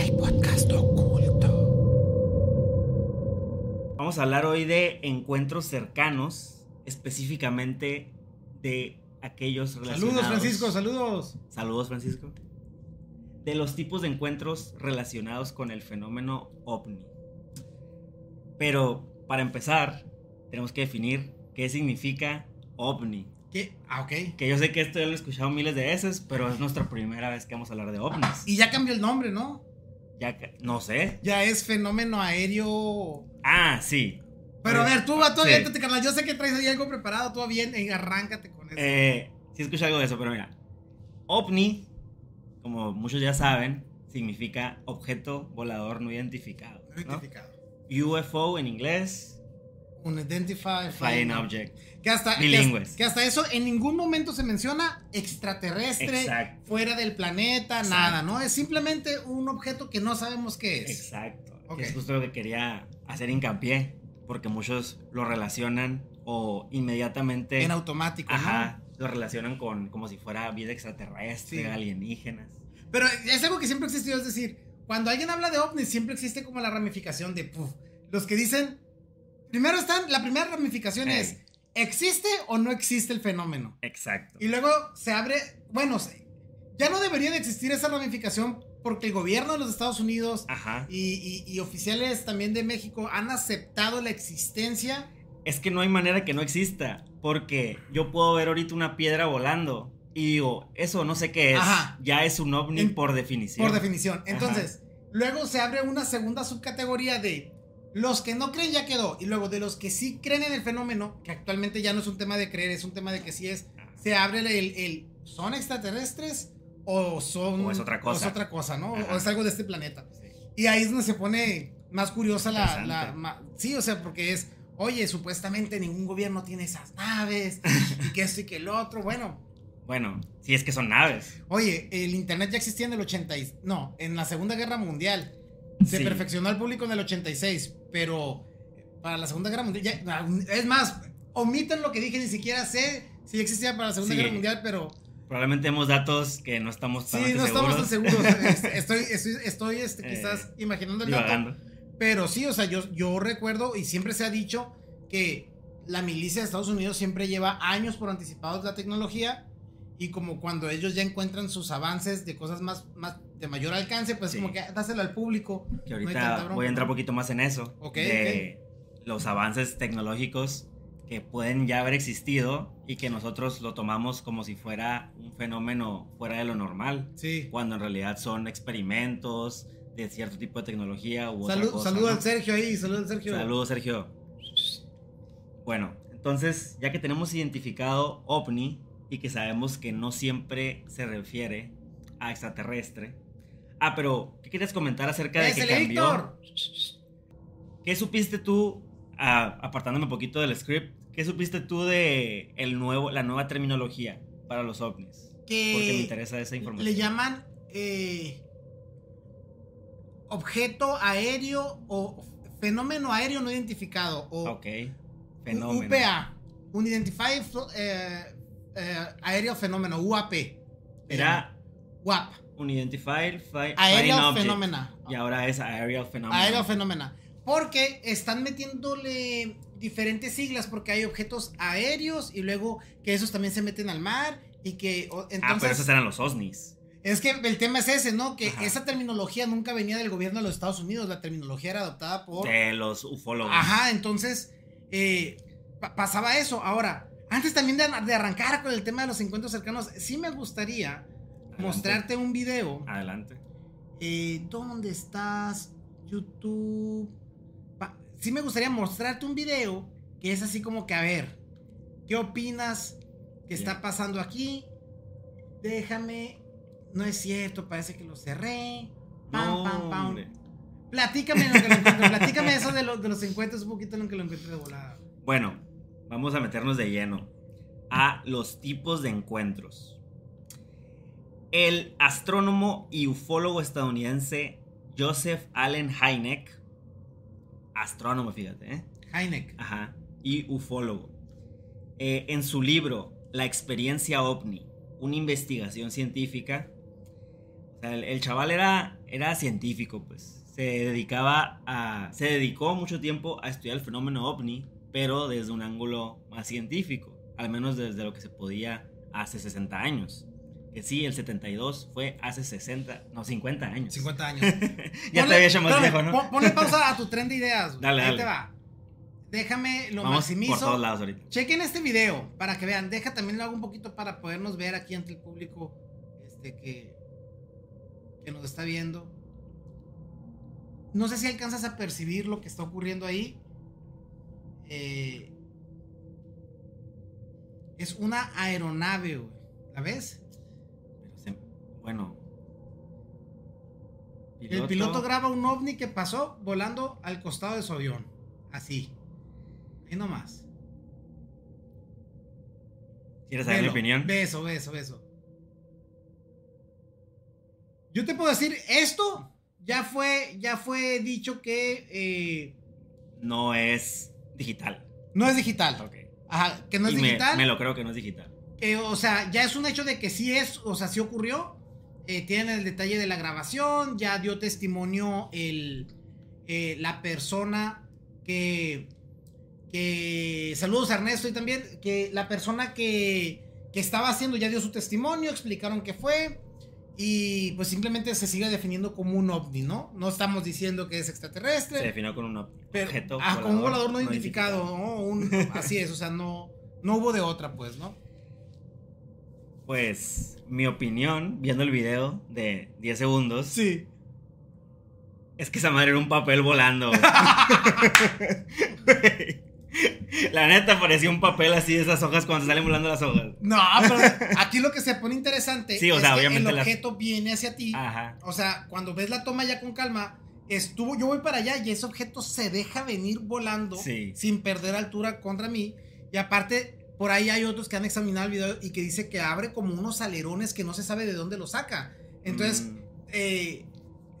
El podcast oculto. Vamos a hablar hoy de encuentros cercanos, específicamente de aquellos relacionados. Saludos, Francisco, saludos. Saludos, Francisco. De los tipos de encuentros relacionados con el fenómeno ovni. Pero para empezar, tenemos que definir qué significa ovni. ¿Qué? Ah, ok. Que yo sé que esto ya lo he escuchado miles de veces, pero es nuestra primera vez que vamos a hablar de ovnis. Y ya cambió el nombre, ¿no? Ya, no sé. Ya es fenómeno aéreo. Ah, sí. Pero a ver, tú, va, tú Sí. aviéntate, carnal. Yo sé que traes ahí algo preparado, tú bien, y arráncate con eso. Eh, sí escuché algo de eso, pero mira. OVNI, como muchos ya saben, significa objeto volador no identificado. No ¿no? identificado. UFO en inglés, Unidentified Flying Object. Que hasta, que, Bilingües. hasta- que hasta eso en ningún momento se menciona extraterrestre, Exacto. fuera del planeta, Exacto. nada, ¿no? Es simplemente un objeto que no sabemos qué es. Exacto. que Ok. Es justo lo que quería hacer hincapié, porque muchos lo relacionan o inmediatamente... En automático, ¿no? Ajá, lo relacionan con como si fuera vida extraterrestre, Sí. alienígenas. Pero es algo que siempre existió, es decir, cuando alguien habla de ovnis, siempre existe como la ramificación de puf, los que dicen, primero están, la primera ramificación es, ¿existe o no existe el fenómeno? Exacto. Y luego se abre, bueno, ya no debería de existir esa ramificación porque el gobierno de los Estados Unidos Ajá. y, y- y oficiales también de México han aceptado la existencia. Es que no hay manera que no exista, porque yo puedo ver ahorita una piedra volando y digo, eso no sé qué es, Ajá. ya es un ovni En- por definición. Por definición. Entonces, luego se abre una segunda subcategoría de los que no creen ya quedó. Y luego de los que sí creen en el fenómeno, que actualmente ya no es un tema de creer, es un tema de que sí es, se abre el, ¿son extraterrestres o son... O es otra cosa. o es otra cosa, ¿no? Ajá. O es algo de este planeta. Sí. Y ahí es donde se pone más curiosa la... Interesante. la- ma- sí, o sea, porque es, oye, supuestamente ningún gobierno tiene esas naves y que esto y que el otro. Bueno, Bueno, si es que son naves. Oye, el internet ya existía en el 80 y- no, en la Segunda Guerra Mundial. Se Sí. perfeccionó al público en el 86, pero para la Segunda Guerra Mundial ya- es más, omiten lo que dije, ni siquiera sé si existía para la Segunda Sí. Guerra Mundial, pero Probablemente hemos datos que no estamos tan sí, no estamos tan seguros. seguros. Estoy, estoy, estoy este, Eh, quizás imaginando el dato, pero sí, o sea, yo, yo recuerdo y siempre se ha dicho que la milicia de Estados Unidos siempre lleva años por anticipados la tecnología y como cuando ellos ya encuentran sus avances de cosas más, más de mayor alcance, pues Sí. como que dáselo al público. Que ahorita voy a entrar un poquito más en eso. De los avances tecnológicos que pueden ya haber existido y que nosotros lo tomamos como si fuera un fenómeno fuera de lo normal. Sí. Cuando en realidad son experimentos de cierto tipo de tecnología u otra Salud, cosa, saludo ¿no? al Sergio ahí, saludo al Sergio. Saludos, Sergio. Bueno, entonces, ya que tenemos identificado ovni y que sabemos que no siempre se refiere a extraterrestre. Ah, pero, ¿qué querías comentar acerca de ¡Es que cambió? Víctor! ¿Qué supiste tú, ah, apartándome un poquito del script, qué supiste tú de el nuevo, la nueva terminología para los ovnis? Que Porque me interesa esa información. le llaman eh, objeto aéreo o fenómeno aéreo no identificado o Ok, fenómeno. UPA, Unidentified eh, eh, Aerial Fenómeno, UAP. Era UAP. Unidentified Fly- Flying Aerial. Phenomena. Y ahora es Aerial Phenomenon. Aerial Phenomena. Porque están metiéndole diferentes siglas porque hay objetos aéreos y luego que esos también se meten al mar y que o- ah, pero entonces esos eran los OSNIs. es que el tema es ese, ¿no? Que Ajá. esa terminología nunca venía del gobierno de los Estados Unidos, la terminología era adoptada por De los ufólogos. Ajá, entonces eh, pa- pasaba eso. Ahora, antes también de, de arrancar con el tema de los encuentros cercanos, sí me gustaría Adelante. mostrarte un video. Adelante. Eh, ¿Dónde estás? YouTube. Sí me gustaría mostrarte un video que es así como que, a ver, ¿qué opinas que está pasando aquí? Déjame. No es cierto, parece que lo cerré. Pam, pam, pam. Platícame lo que lo encuentro. Platícame eso de, lo- de los encuentros un poquito en lo que lo encuentro de volada. Bueno, vamos a meternos de lleno a los tipos de encuentros. El astrónomo y ufólogo estadounidense Joseph Allen Hynek, astrónomo, fíjate, ¿eh? Heineck. Ajá, y ufólogo, eh, en su libro La experiencia ovni, una investigación científica, o sea, el, el chaval era era científico, pues. Se dedicaba a. Se dedicó mucho tiempo a estudiar el fenómeno ovni, pero desde un ángulo más científico. Al menos desde lo que se podía hace 60 años. Que sí, el 72 fue hace 60, no, 50 años. 50 años. ya te había hecho más espérame, viejo, ¿no? pon- Ponle pausa a tu tren de ideas. Dale, Ahí dale. te va. Déjame lo Vamos maximizo. por todos lados ahorita. Chequen este video para que vean. Deja también lo hago un poquito para podernos ver aquí ante el público este, que, que nos está viendo. No sé si alcanzas a percibir lo que está ocurriendo ahí. Eh, es una aeronave, güey. ¿La ves? Bueno. El piloto graba un ovni que pasó volando al costado de su avión. Así. Ahí nomás. ¿Quieres saber mi opinión? Beso, beso, beso. Yo te puedo decir, esto ya fue, ya fue dicho que eh, No es digital. no es digital. Ok. Ajá, que no es me- digital. Me, lo creo que no es digital. Eh, o sea, ya es un hecho de que sí es, o sea, sí ocurrió. Eh, tienen el detalle de la grabación, ya dio testimonio el, eh, la persona que, que... Saludos a Ernesto y también, que la persona que, que estaba haciendo ya dio su testimonio, explicaron qué fue. Y pues simplemente se sigue definiendo como un ovni, ¿no? No estamos diciendo que es extraterrestre. Se definió con un Pero, objeto. ah, con un volador no, no identificado, ¿no? Un- así es, o sea, no, no hubo de otra, pues, ¿no? Pues mi opinión, viendo el video de 10 segundos, Sí. es que esa madre era un papel volando. La neta parecía un papel así de esas hojas cuando salen volando las hojas. No, pero aquí lo que se pone interesante Sí, o es sea, que el las- objeto viene hacia ti. Ajá. O sea, cuando ves la toma ya con calma, estuvo, yo voy para allá y ese objeto se deja venir volando Sí. sin perder altura contra mí. Y aparte, por ahí hay otros que han examinado el video y que dice que abre como unos alerones que no se sabe de dónde lo saca. Entonces, Mm, eh,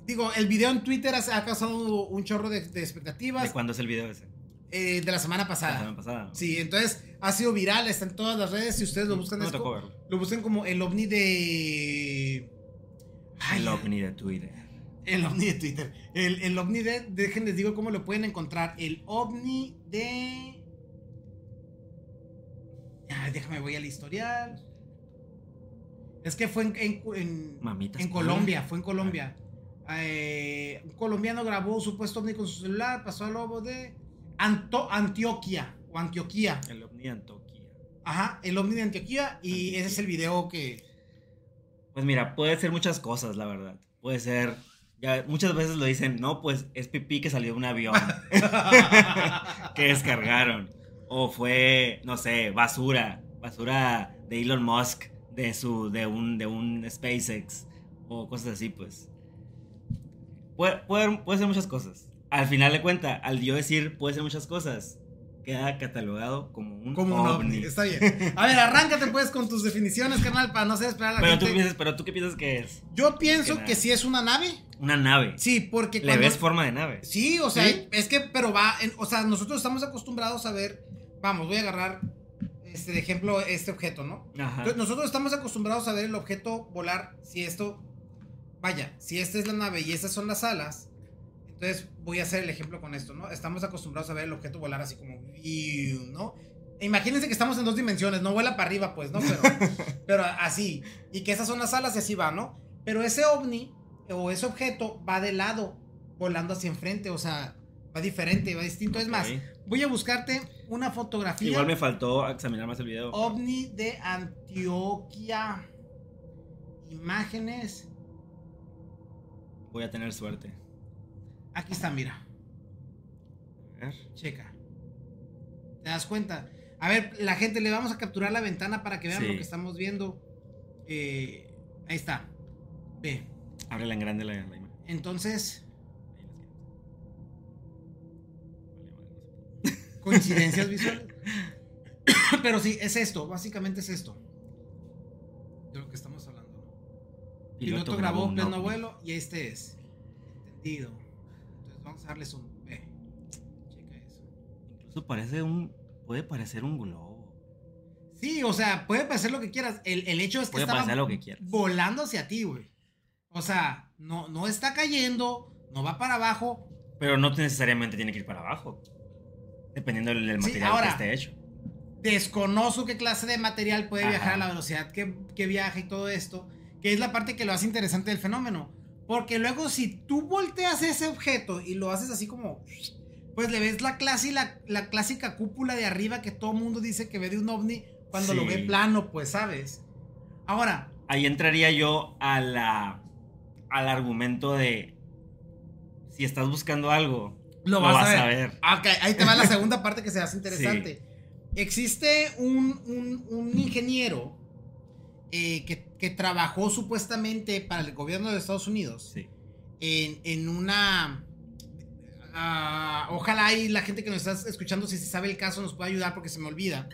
digo, el video en Twitter ha, causado un chorro de, de expectativas ¿De cuándo es el video ese? eh, de la semana La pasada. semana pasada. Sí, entonces ha sido viral, está en todas las redes. Si ustedes lo buscan, No es co- verlo. lo buscan como el ovni de. Ay, El ovni de Twitter. El ovni de Twitter. El, el ovni de. Dejen, les digo cómo lo pueden encontrar. El ovni de. Déjame, voy al historial. Es que fue en, en, en- Mamitas. en Colombia, fue en Colombia. Eh, un colombiano grabó supuesto ovni con su celular, pasó al lobo de Anto- Antioquia o Antioquía. El ovni de Antoquia. Ajá, el ovni de Antioquía y ese es el video que... Pues mira, puede ser muchas cosas, la verdad. Puede ser. Ya muchas veces lo dicen, no, pues es pipí que salió de un avión. que descargaron. O fue, no sé, basura. Basura de Elon Musk. De su. de un. de un SpaceX. O cosas así, pues. Puede, puede, puede ser muchas cosas. Al final de cuenta, al yo decir puede ser muchas cosas, queda catalogado como un Como un ovni. ovni. Está bien. A ver, arráncate pues con tus definiciones, carnal, para no hacer esperar a la Pero tú, gente. piensas, pero tú qué piensas que es? Yo pienso Que si es una nave. Una nave. Sí, porque ¿Le cuando... ves forma de nave? Sí, o sea, ¿Sí? es que, pero va, en- o sea, nosotros estamos acostumbrados a ver, vamos, voy a agarrar, este, de ejemplo, este objeto, ¿no? Ajá. Entonces, nosotros estamos acostumbrados a ver el objeto volar, si esto, vaya, si esta es la nave y estas son las alas, entonces voy a hacer el ejemplo con esto, ¿no? Estamos acostumbrados a ver el objeto volar así como, ¿no? E Imagínense que estamos en dos dimensiones, no vuela para arriba, pues, ¿no? Pero, pero así, y que esas son las alas y así va, ¿no? Pero ese ovni o ese objeto va de lado, volando hacia enfrente, o sea, va diferente, va distinto. Es más, voy a buscarte una fotografía. Igual me faltó examinar más el video. OVNI de Antioquia. Imágenes. Voy a tener suerte. Aquí está, mira. A ver. Checa. ¿Te das cuenta? A ver, la gente, le vamos a capturar la ventana para que vean Sí. lo que estamos viendo. Eh, ahí está. Ve. Ábrela en grande la, la imagen. Entonces, coincidencias visuales. Pero sí, es esto. Básicamente es esto. De lo que estamos hablando. ¿no? Piloto, grabó un pleno vuelo y este es. Entendido. Entonces vamos a darle zoom. Ve. Checa eso. Incluso parece un. Puede parecer un globo. Sí, o sea, puede parecer lo que quieras. El, el hecho es que Puede estaba parecer lo que quieras. volando hacia ti, güey. O sea, no, no está cayendo, no va para abajo. Pero no necesariamente tiene que ir para abajo. Dependiendo del, Sí, material ahora- que esté hecho. Desconozco qué clase de material puede Ajá. viajar a la velocidad que, que viaja y todo esto, que es la parte que lo hace interesante del fenómeno. Porque luego si tú volteas ese objeto y lo haces así como, pues le ves la clase la, la clásica cúpula de arriba que todo mundo dice que ve de un ovni cuando lo Sí. ve plano, pues sabes. Ahora, Ahí entraría yo a la, al argumento de si estás buscando algo, Lo lo, vas a ver. a ver. Ah, Ok, ahí te va la segunda parte que se hace interesante. Existe un, un- un ingeniero eh, que, que trabajó supuestamente para el gobierno de Estados Unidos Sí. en, en una... ah, ojalá la gente que nos está escuchando, si se sabe el caso, nos pueda ayudar porque se me olvida.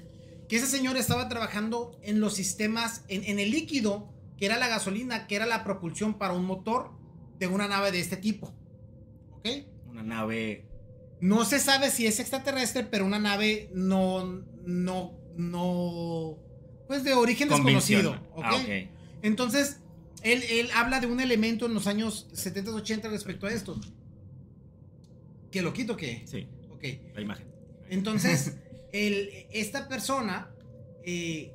Que ese señor estaba trabajando en los sistemas, en, en el líquido, que era la gasolina, que era la propulsión para un motor de una nave de este tipo. ¿Ok? Una nave. No se sabe si es extraterrestre, pero una nave no, no, no, pues de origen desconocido. convencional. ¿ok? Ah. Entonces, él, él habla de un elemento en los años 70, 80 respecto a esto. ¿Que lo quito qué? Sí, Ok. la imagen. Entonces, el, esta persona, eh,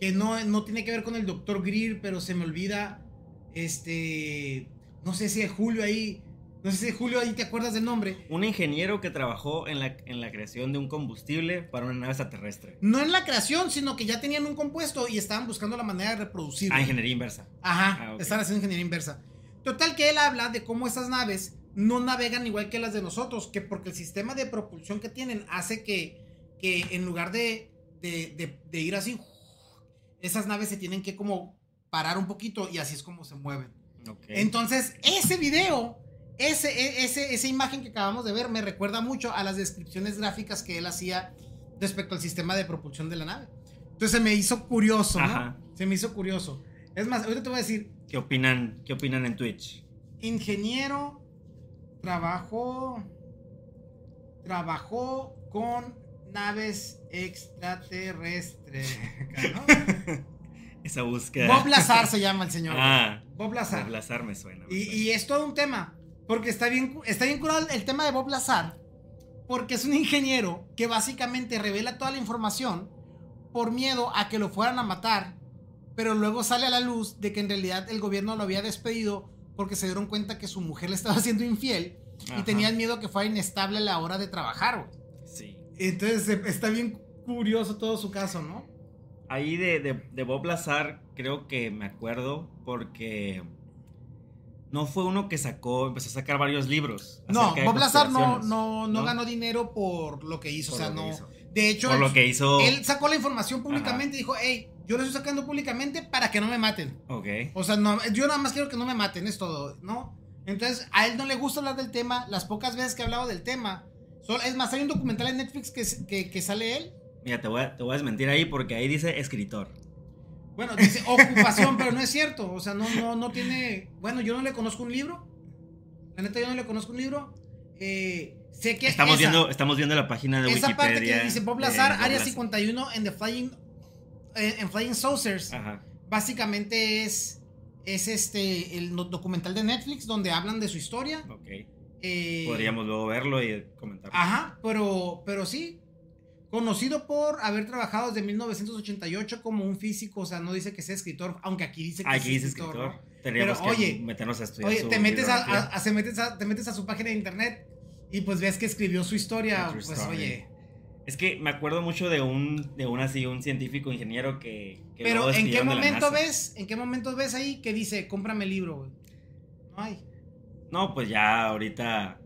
que no, no tiene que ver con el doctor Greer, pero se me olvida, este, no sé si es Julio ahí, no sé si Julio ahí te acuerdas del nombre. Un ingeniero que trabajó en la, en la creación de un combustible para una nave extraterrestre. No en la creación, sino que ya tenían un compuesto y estaban buscando la manera de reproducirlo. Ah, ingeniería inversa. Ajá, Ah, están haciendo ingeniería inversa. Total que él habla de cómo estas naves no navegan igual que las de nosotros, que porque el sistema de propulsión que tienen hace que, que en lugar de, de, de- de ir así, esas naves se tienen que como parar un poquito y así es como se mueven. Entonces, ese video, ese, e- ese, esa imagen que acabamos de ver me recuerda mucho a las descripciones gráficas que él hacía respecto al sistema de propulsión de la nave. Entonces se me hizo curioso, ¿no? Ajá. Se me hizo curioso. Es más, ahorita te voy a decir, ¿Qué opinan, ¿Qué opinan en Twitch? ingeniero trabajó trabajó con naves extraterrestres. ¿no? Esa búsqueda. Bob Lazar se llama el señor. Ah, Bob Lazar. Bob Lazar me suena. me Y, suena. y es todo un tema. Porque está bien, está bien curado el tema de Bob Lazar. Porque es un ingeniero que básicamente revela toda la información por miedo a que lo fueran a matar. Pero luego sale a la luz de que en realidad el gobierno lo había despedido porque se dieron cuenta que su mujer le estaba haciendo infiel y Ajá. tenían miedo que fuera inestable a la hora de trabajar. güey. Sí. Entonces eh, está bien curioso todo su caso, ¿no? Ahí de, de, de Bob Lazar creo que me acuerdo porque no fue uno que sacó, empezó a sacar varios libros. No, Bob Lazar no, no, no ¿no? ganó dinero por lo que hizo. Por o sea, no. hizo. De hecho, Por él- lo que hizo. Él sacó la información públicamente y dijo, hey, yo lo estoy sacando públicamente para que no me maten. Ok. O sea, no, yo nada más quiero que no me maten, es todo, ¿no? Entonces, a él no le gusta hablar del tema. Las pocas veces que ha hablado del tema. sol- es más, hay un documental en Netflix que, que, que sale él. Mira, te voy, a, te voy a desmentir ahí porque ahí dice escritor. Bueno, dice ocupación, pero no es cierto. O sea, no, no, no tiene. Bueno, yo no le conozco un libro. La neta, yo no le conozco un libro. Eh, sé que. Estamos esa- viendo, estamos viendo la página de esa Wikipedia. parte que dice Bob Lazar, Área Lazar. 51 en The Flying, eh, en Flying Saucers. Ajá. Básicamente es, es este, el documental de Netflix donde hablan de su historia. Ok. Eh, Podríamos luego verlo y comentarlo. Ajá, pero, pero sí. Conocido por haber trabajado desde 1988 como un físico, o sea, no dice que sea escritor, aunque aquí dice que Aquí es dice escritor. escritor. ¿no? Tendríamos Pero, que oye, meternos a estudiar. Oye, su te metes a, bibliografía. a- a- se metes a- te metes a su página de internet y pues ves que escribió su historia, pues story. oye. Es que me acuerdo mucho de un, de un así, un científico ingeniero que. que Pero ¿en qué momento ves? ¿En qué momento ves ahí que dice, cómprame el libro, güey? No hay. No, pues ya ahorita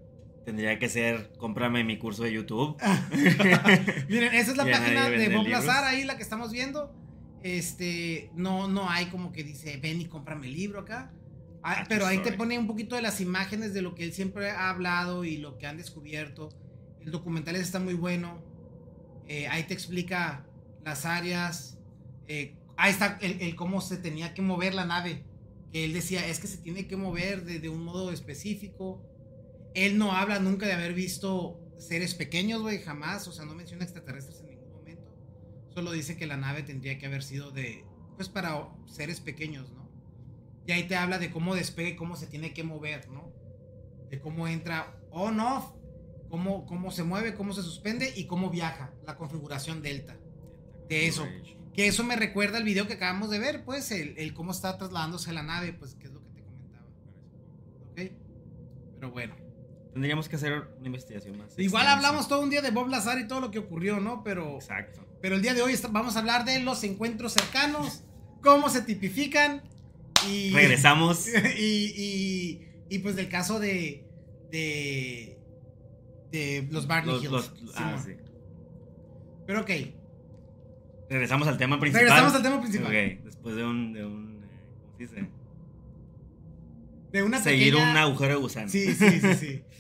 tendría que ser, cómprame mi curso de YouTube. Miren, esa es la Ya página de Bob. Lazar, ahí la que estamos viendo. Este, no, no hay como que dice, ven y cómprame el libro acá. Ah, Ah, pero ahí te pone un poquito de las imágenes de lo que él siempre ha hablado y lo que han descubierto. El documental está muy bueno. Eh, ahí te explica las áreas. eh, ahí está el, el cómo se tenía que mover la nave. Que él decía, es que se tiene que mover de, de un modo específico. Él no habla nunca de haber visto seres pequeños, güey, jamás. O sea, no menciona extraterrestres en ningún momento. Solo dice que la nave tendría que haber sido de, pues para seres pequeños, ¿no? Y ahí te habla de cómo despega y cómo se tiene que mover, ¿no? De cómo entra on, off, cómo, cómo se mueve, cómo se suspende y cómo viaja la configuración delta. De eso. Que eso me recuerda al video que acabamos de ver, pues, el, el cómo está trasladándose la nave, pues, que es lo que te comentaba. ¿Ok? Pero bueno. Tendríamos que hacer una investigación más. Igual extensa. hablamos todo un día de Bob Lazar y todo lo que ocurrió, ¿no? Pero, Exacto. pero el día de hoy vamos a hablar de los encuentros cercanos, cómo se tipifican y... Regresamos. y, y, y, pues del caso de, de, de los Barney Los- Hills. los- ah, sí. Pero ok, Regresamos al tema principal. regresamos al tema principal. Ok, después de un, de un eh, ¿cómo se dice? De una Seguir pequeña- un agujero de gusano. Sí, sí, sí, sí.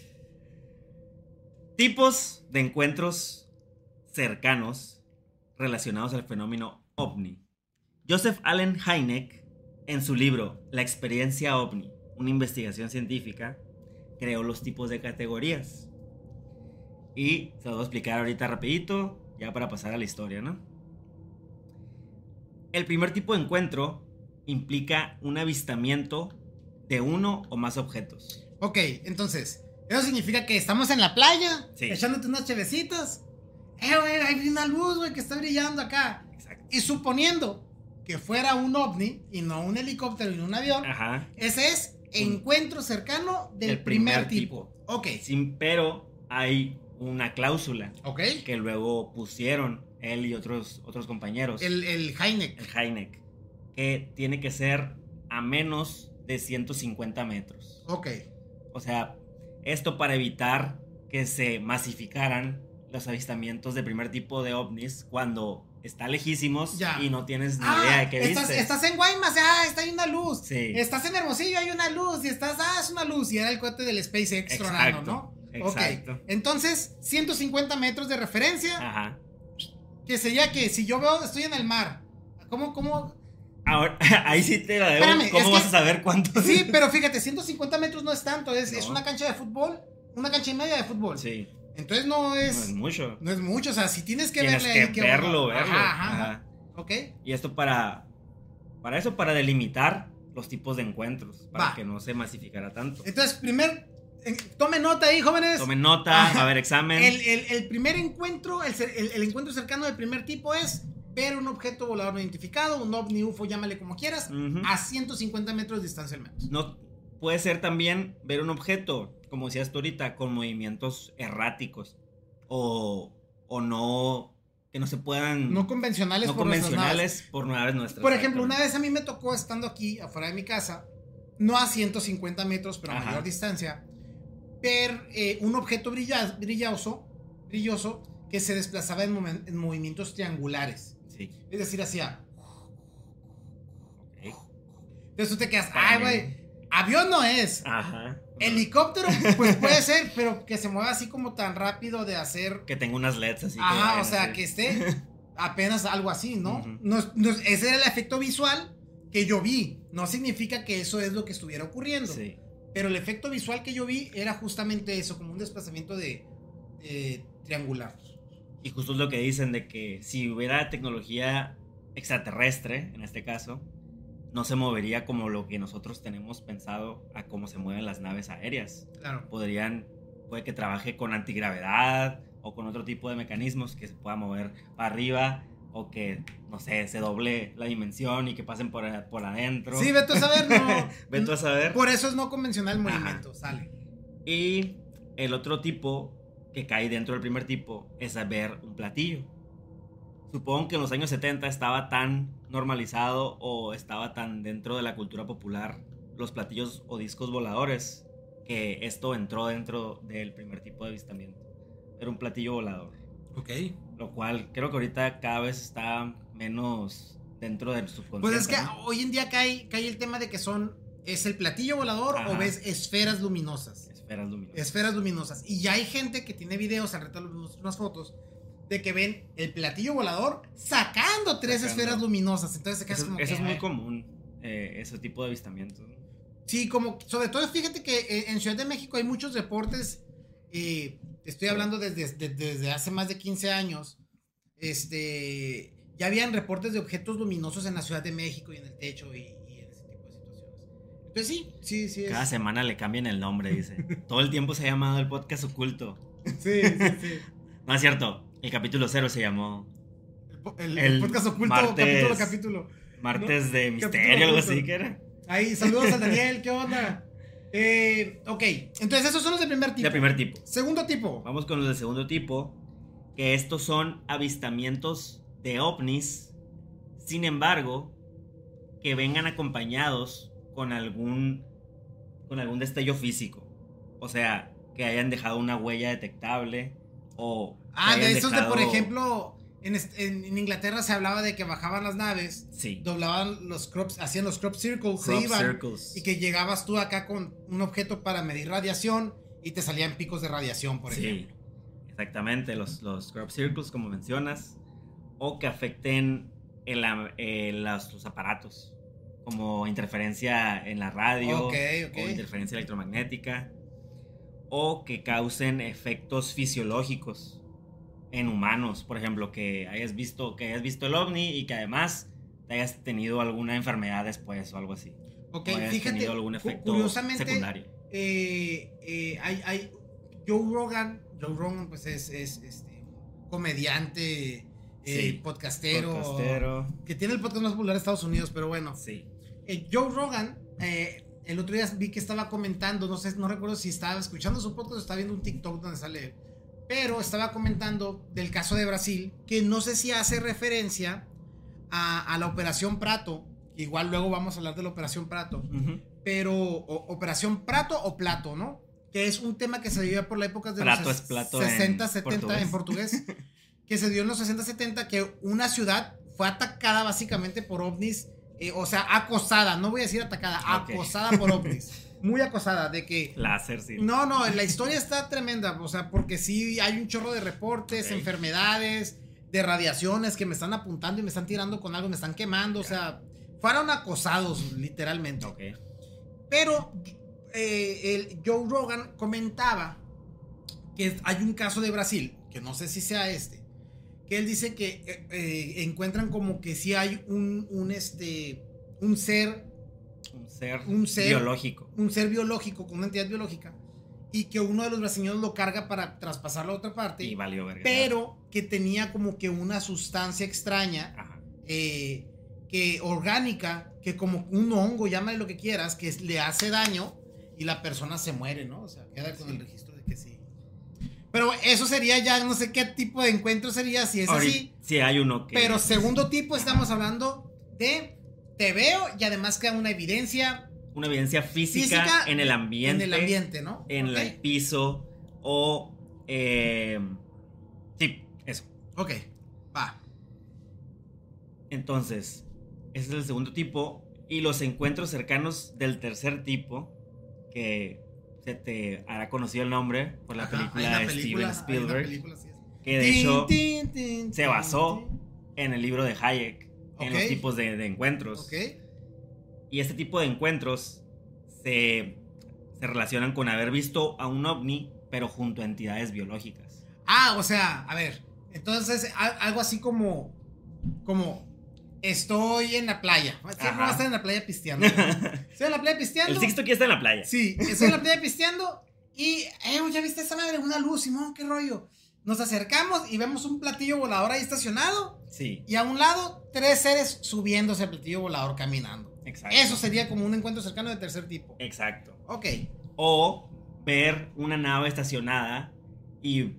Tipos de encuentros cercanos relacionados al fenómeno ovni. Joseph Allen Hynek, en su libro La experiencia ovni, una investigación científica, creó los tipos de categorías. Y se los voy a explicar ahorita rapidito, ya para pasar a la historia, ¿no? El primer tipo de encuentro implica un avistamiento de uno o más objetos. Ok, entonces, eso significa que estamos en la playa, Sí. echándote unas chevecitas. Eh, güey, hay una luz, güey, que está brillando acá. Exacto. Y suponiendo que fuera un ovni y no un helicóptero y un avión, Ajá. ese es encuentro cercano del El primer, primer tipo. Ok, Sin, pero hay una cláusula ok. que luego pusieron él y otros, otros compañeros, El, el Heineck. el Heineck, que tiene que ser a menos de 150 metros. Ok. O sea, esto para evitar que se masificaran los avistamientos de primer tipo de ovnis cuando está lejísimos Ya. y no tienes ni idea Ah, de qué estás, viste. estás en Guaymas, ah, está ahí una luz. Sí. Estás en Hermosillo, hay una luz. Y estás, ah, es una luz. Y era el cohete del SpaceX tronando, Exacto, ¿no? exacto. Entonces, 150 metros de referencia. Ajá. Que sería que si yo veo, estoy en el mar. ¿Cómo, cómo? Ahora, ahí sí te la debo. Espérame, ¿Cómo es vas que- a saber cuánto? Sí, pero fíjate, 150 metros no es tanto. Es, es una cancha de fútbol, una cancha y media de fútbol. Sí, Entonces no no es es, mucho. no es mucho. O sea, si tienes que Tienes verle que ahí, qué verlo, verlo. Ajá, ajá, Ajá. ajá. Ok. Y esto para. Para eso, para delimitar los tipos de encuentros. Para Va. que no se masificara tanto. Entonces, primer. eh, Tome nota ahí, jóvenes. Tomen nota, va a haber examen. El, el- el primer encuentro, el- el encuentro cercano del primer tipo es ver un objeto volador no identificado, un ovni, UFO, llámale como quieras, Ujú. a 150 metros de distancia al menos. No, puede ser también ver un objeto, como decías tú ahorita, con movimientos erráticos. O, o no. Que no se puedan. No convencionales no por naves. convencionales por naves nuestras. Por ejemplo, una vez a mí me tocó estando aquí afuera de mi casa, no a 150 metros, pero a Ajá. mayor distancia, ver eh, un objeto brilla- brilloso, brilloso que se desplazaba en, en movimientos triangulares. Sí. Es decir, hacía. ok. Entonces tú te quedas, ay, güey, avión no es. Ajá. Helicóptero, pues puede ser, pero que se mueva así como tan rápido de hacer. Que tenga unas LEDs así. que Ajá, o sea, que esté apenas algo así, ¿no? No es- no es- ese era el efecto visual que yo vi. No significa que eso es lo que estuviera ocurriendo. Sí. Pero el efecto visual que yo vi era justamente eso, como un desplazamiento de, de triangular. Y justo es lo que dicen de que si hubiera tecnología extraterrestre, en este caso, no se movería como lo que nosotros tenemos pensado a cómo se mueven las naves aéreas. Claro. Podrían, puede que trabaje con antigravedad o con otro tipo de mecanismos que se pueda mover para arriba o que, no sé, se doble la dimensión y que pasen por, por adentro. Sí, vete a saber, no. Ve tú a saber. Por eso es no convencional el Ajá. movimiento, sale. Y el otro tipo que cae dentro del primer tipo es ver un platillo. Supongo que en los años 70 estaba tan normalizado o estaba tan dentro de la cultura popular los platillos o discos voladores que esto entró dentro del primer tipo de avistamiento. Era un platillo volador. Ok. Lo cual creo que ahorita cada vez está menos dentro del subconsciente. Pues es que ¿no? hoy en día cae, cae el tema de que son. ¿Es el platillo volador Ajá. o ves esferas luminosas? Esferas luminosas. Esferas luminosas. Y ya hay gente que tiene videos, al rato unas fotos, de que ven el platillo volador sacando tres Sacando. esferas luminosas. Entonces se Eso, como eso que, es muy común, eh, ese tipo de avistamientos. Sí, como, sobre todo fíjate que eh, en Ciudad de México hay muchos reportes, eh, estoy hablando desde, desde, desde hace más de 15 años, este, ya habían reportes de objetos luminosos en la Ciudad de México y en el techo y, Entonces sí, sí, sí. Es. Cada semana le cambian el nombre, dice. Todo el tiempo se ha llamado el podcast oculto. Sí, sí, sí. No es cierto. El capítulo cero se llamó El, po- el- El el podcast oculto, martes- capítulo capítulo. Martes de Misterio, algo así que era. Ahí, saludos a Daniel, ¿qué onda? Eh, ok, entonces esos son los de primer tipo. De primer tipo. Segundo tipo. Vamos con los de segundo tipo. Que estos son avistamientos de ovnis. Sin embargo, que vengan acompañados con algún. con algún destello físico. O sea, que hayan dejado una huella detectable. O. Ah, de esos de, por ejemplo, en, en- Inglaterra se hablaba de que bajaban las naves, Sí. doblaban los crops, hacían los crop circles, se Crop iban, circles. y que llegabas tú acá con un objeto para medir radiación y te salían picos de radiación, por Sí, ejemplo. exactamente, los, los crop circles, como mencionas, o que afecten el eh, los aparatos, como interferencia en la radio, Ok, ok. o interferencia electromagnética, o que causen efectos fisiológicos en humanos, por ejemplo, que hayas visto, que hayas visto el ovni y que además te hayas tenido alguna enfermedad después o algo así. Ok, o hayas fíjate, tenido algún efecto curiosamente, secundario. eh, eh, hay, hay Joe Rogan, Joe Rogan pues es, es, este, comediante, eh, Sí, podcastero, Podcastero. que tiene el podcast más popular de Estados Unidos, pero bueno. Sí. Eh, Joe Rogan, eh, el otro día vi que estaba comentando, no sé, no recuerdo si estaba escuchando su podcast o estaba viendo un TikTok donde sale, pero estaba comentando del caso de Brasil, que no sé si hace referencia a, a la Operación Prato, igual luego vamos a hablar de la Operación Prato, pero o- Operación Prato o Plato, ¿no? Que es un tema que se dio por la época de Prato los es plato en 60, 70 portugués. en portugués, que se dio en los 60, 70, que una ciudad fue atacada básicamente por ovnis, eh, o sea, acosada, no voy a decir atacada, acosada por ovnis, muy acosada, de que... Láser, sí. No, no, la historia está tremenda, o sea, porque sí hay un chorro de reportes, enfermedades, de radiaciones que me están apuntando y me están tirando con algo, me están quemando, o sea, fueron acosados literalmente. Ok. Pero eh, el Joe Rogan comentaba que hay un caso de Brasil, que no sé si sea este, que él dice que eh, eh, encuentran como que sí hay un, un, este, un ser, Un ser, Un ser- biológico. un ser biológico, con una entidad biológica, y que uno de los brasileños lo carga para traspasarlo a otra parte, Y valió verga. pero que tenía como que una sustancia extraña Ajá. eh, que orgánica, que como un hongo, llámale lo que quieras, que le hace daño y la persona se muere, ¿no? O sea, queda con Sí. el registro. Pero eso sería ya, no sé qué tipo de encuentro sería si es Ahorita- así. Sí, hay uno que. Pero segundo tipo, estamos hablando de te veo y además queda una evidencia Una evidencia física, Física en el ambiente. en el ambiente, ¿no? En el piso. O. eh, sí, eso. Ok, va. Entonces, ese es el segundo tipo. Y los encuentros cercanos del tercer tipo. Que se te hará conocido el nombre por la Ajá, película de película, Steven Spielberg. película, sí es. Que de hecho se basó en el libro de Hayek. En los tipos de, de encuentros. Y este tipo de encuentros se, se relacionan con haber visto a un ovni, pero junto a entidades biológicas. Ah, o sea, a ver. Entonces, algo así como. Como. Estoy en la playa. Siempre Ajá. voy a estar en la playa pisteando. Estoy en la playa pisteando. El Sixto aquí está en la playa. Sí, estoy en la playa pisteando. Y, eh, ya viste esa madre, una luz, Simón, qué rollo. Nos acercamos y vemos un platillo volador ahí estacionado. Sí, Y a un lado, tres seres subiéndose al platillo volador caminando. exacto. Eso sería como un encuentro cercano de tercer tipo. Exacto. Ok. O ver una nave estacionada y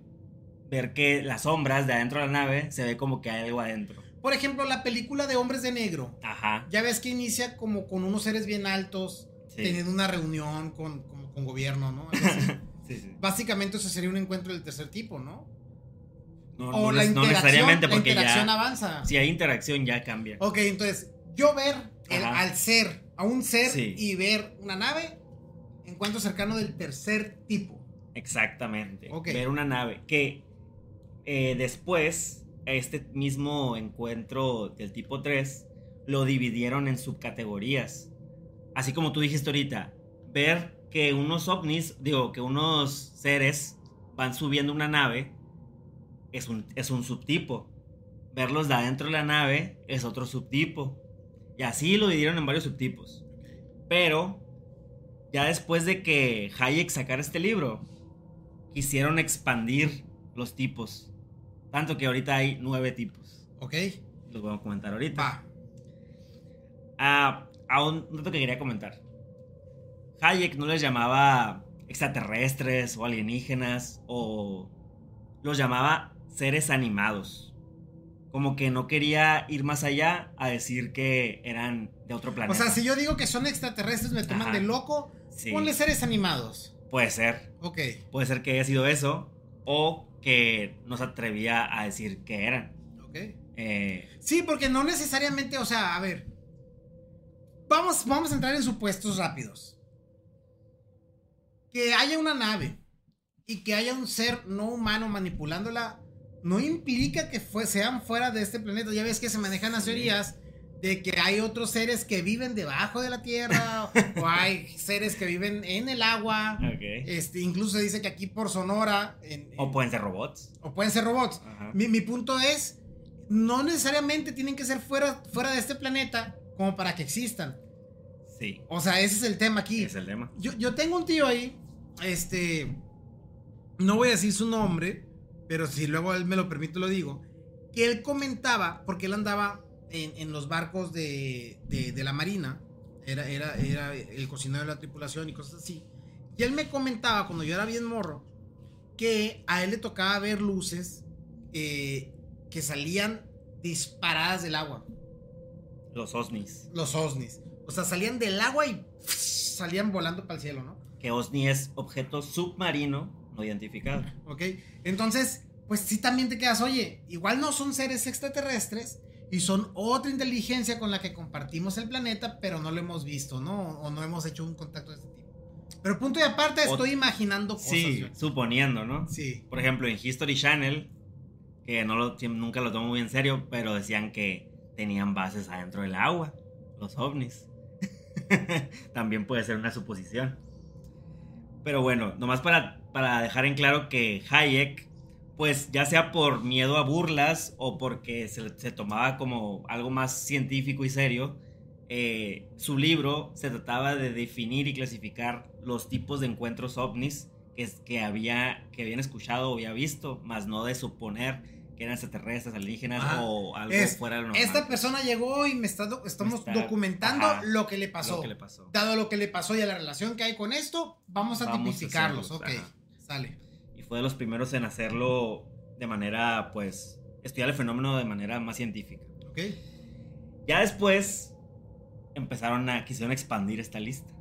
ver que las sombras de adentro de la nave se ve como que hay algo adentro. Por ejemplo, la película de Hombres de Negro. Ajá. Ya ves que inicia como con unos seres bien altos, Sí. teniendo una reunión con, con, con gobierno, ¿no? Sí, sí. Básicamente eso sería un encuentro del tercer tipo, ¿no? No, O no la no interacción, necesariamente la porque interacción ya avanza. si hay interacción ya cambia. Ok, entonces, yo ver el- al ser, a un ser y ver una nave, encuentro cercano del tercer tipo. Exactamente. Ver una nave. Que eh, después, este mismo encuentro del tipo 3 lo dividieron en subcategorías. Así como tú dijiste ahorita, ver que unos ovnis, digo, que unos seres van subiendo una nave es un, es un subtipo. Verlos de adentro de la nave es otro subtipo. Y así lo dividieron en varios subtipos. Pero ya después de que Hayek sacara este libro, quisieron expandir los tipos. Tanto que ahorita hay nueve tipos. Ok. Los voy a comentar ahorita. Va. Ah, a un dato que quería comentar. Hayek no les llamaba extraterrestres o alienígenas o los llamaba seres animados. Como que no quería ir más allá a decir que eran de otro O planeta. sea, si yo digo que son extraterrestres, me toman Ajá. de loco. Sí. Ponle seres animados. Puede ser. Ok. Puede ser que haya sido eso o que no se atrevía a decir que eran. Ok. Eh, Sí, porque no necesariamente, o sea, a ver. Vamos, vamos a entrar en supuestos rápidos. Que haya una nave y que haya un ser no humano manipulándola no implica que fue- sean fuera de este planeta. Ya ves que se manejan las teorías de que hay otros seres que viven debajo de la tierra o hay seres que viven en el agua. ok. Este, incluso se dice que aquí por Sonora en- O en- pueden ser robots. o pueden ser robots. Mi, mi punto es, no necesariamente tienen que ser fuera, fuera de este planeta como para que existan. Sí. O sea, ese es el tema aquí. Es el tema. Yo, yo tengo un tío ahí, este, no voy a decir su nombre, pero si luego él me lo permite lo digo, que él comentaba, porque él andaba en, en los barcos de, de- de la Marina, era, era, era el cocinero de la tripulación y cosas así, y él me comentaba cuando yo era bien morro, que a él le tocaba ver luces eh, que salían disparadas del agua, Los OSNIs. los OSNIs. O sea, salían del agua y salían volando para el cielo, ¿no? Que OSNI es objeto submarino no identificado. ¿Ok? Entonces, pues sí también te quedas, oye, igual no son seres extraterrestres y son otra inteligencia con la que compartimos el planeta, pero no lo hemos visto, ¿no? O no hemos hecho un contacto de este tipo. Pero punto y aparte, O- estoy imaginando cosas. Sí, yo. suponiendo, ¿no? Sí. Por ejemplo, en History Channel, que no lo, nunca lo tomo muy en serio, pero decían que tenían bases adentro del agua, los ovnis. También puede ser una suposición. Pero bueno, nomás para, para dejar en claro que Hayek, pues ya sea por miedo a burlas o porque se, se tomaba como algo más científico y serio, eh, su libro se trataba de definir y clasificar los tipos de encuentros ovnis que, que, había, que habían escuchado o había visto, más no de suponer que eran extraterrestres, alienígenas Ajá. o algo Es, fuera de lo normal. Esta persona llegó y me está, do- estamos Está- documentando ajá, lo que le pasó. Lo que le pasó. Dado lo que le pasó y a la relación que hay con esto, vamos a Vamos a tipificarlos. hacerlos, ok, ajá. sale. Fue de los primeros en hacerlo de manera, pues, estudiar el fenómeno de manera más científica. Ok. Ya después empezaron a, quisieron expandir esta lista.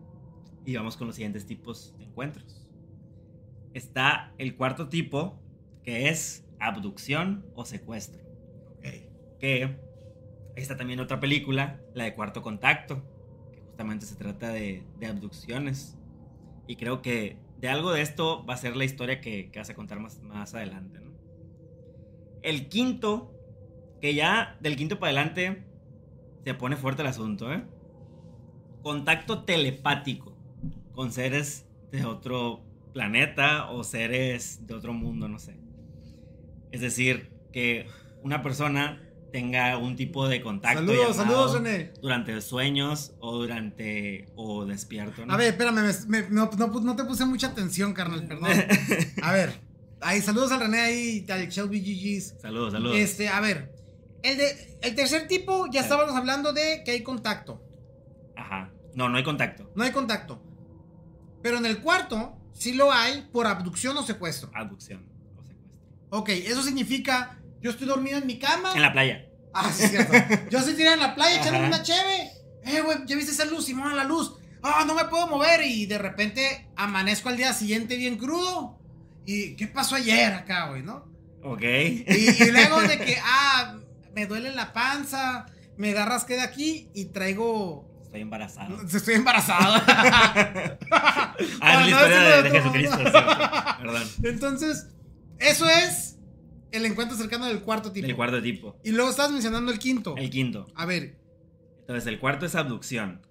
Y vamos con los siguientes tipos de encuentros. Está el cuarto tipo, que es abducción o secuestro. Ok. Que ahí está también otra película, la de Cuarto Contacto, que justamente se trata de, de abducciones. Y creo que de algo de esto va a ser la historia que, que vas a contar más, más adelante. ¿no? El quinto, que ya del quinto para adelante se pone fuerte el asunto, ¿eh? Contacto telepático con seres de otro planeta o seres de otro mundo, no sé. Es decir, que una persona tenga un tipo de contacto Saludos, saludos, René. durante sueños o durante o despierto. ¿no? A ver, espérame, me- me- no, no pu- no te puse mucha atención, carnal, perdón. A ver, ahí, saludos al René ahí, al Shelby GG's. saludos, saludos. Este, a ver, el, de, el tercer tipo, ya estábamos hablando de que hay contacto. Ajá. No, no hay contacto. No hay contacto. Pero en el cuarto, sí lo hay por abducción o secuestro. Abducción o secuestro. Ok, eso significa, yo estoy dormido en mi cama. En la playa. Ah, sí, es cierto. Yo estoy tirado en la playa echando una cheve. Eh, güey, ¿ya viste esa luz? Simón, la luz. Ah, no me puedo mover. Y de repente amanezco al día siguiente bien crudo. ¿Y qué pasó ayer acá, güey, no? Ok. Y, y luego de que, ah, me duele la panza, me da rasque de aquí y traigo. Estoy embarazado. Estoy embarazado. Ah, es Ah, la historia de. Jesucristo. Perdón. Entonces, eso es el encuentro cercano del cuarto tipo. El cuarto tipo. Y luego estabas mencionando el quinto. El quinto. A ver, Entonces, el cuarto es abducción.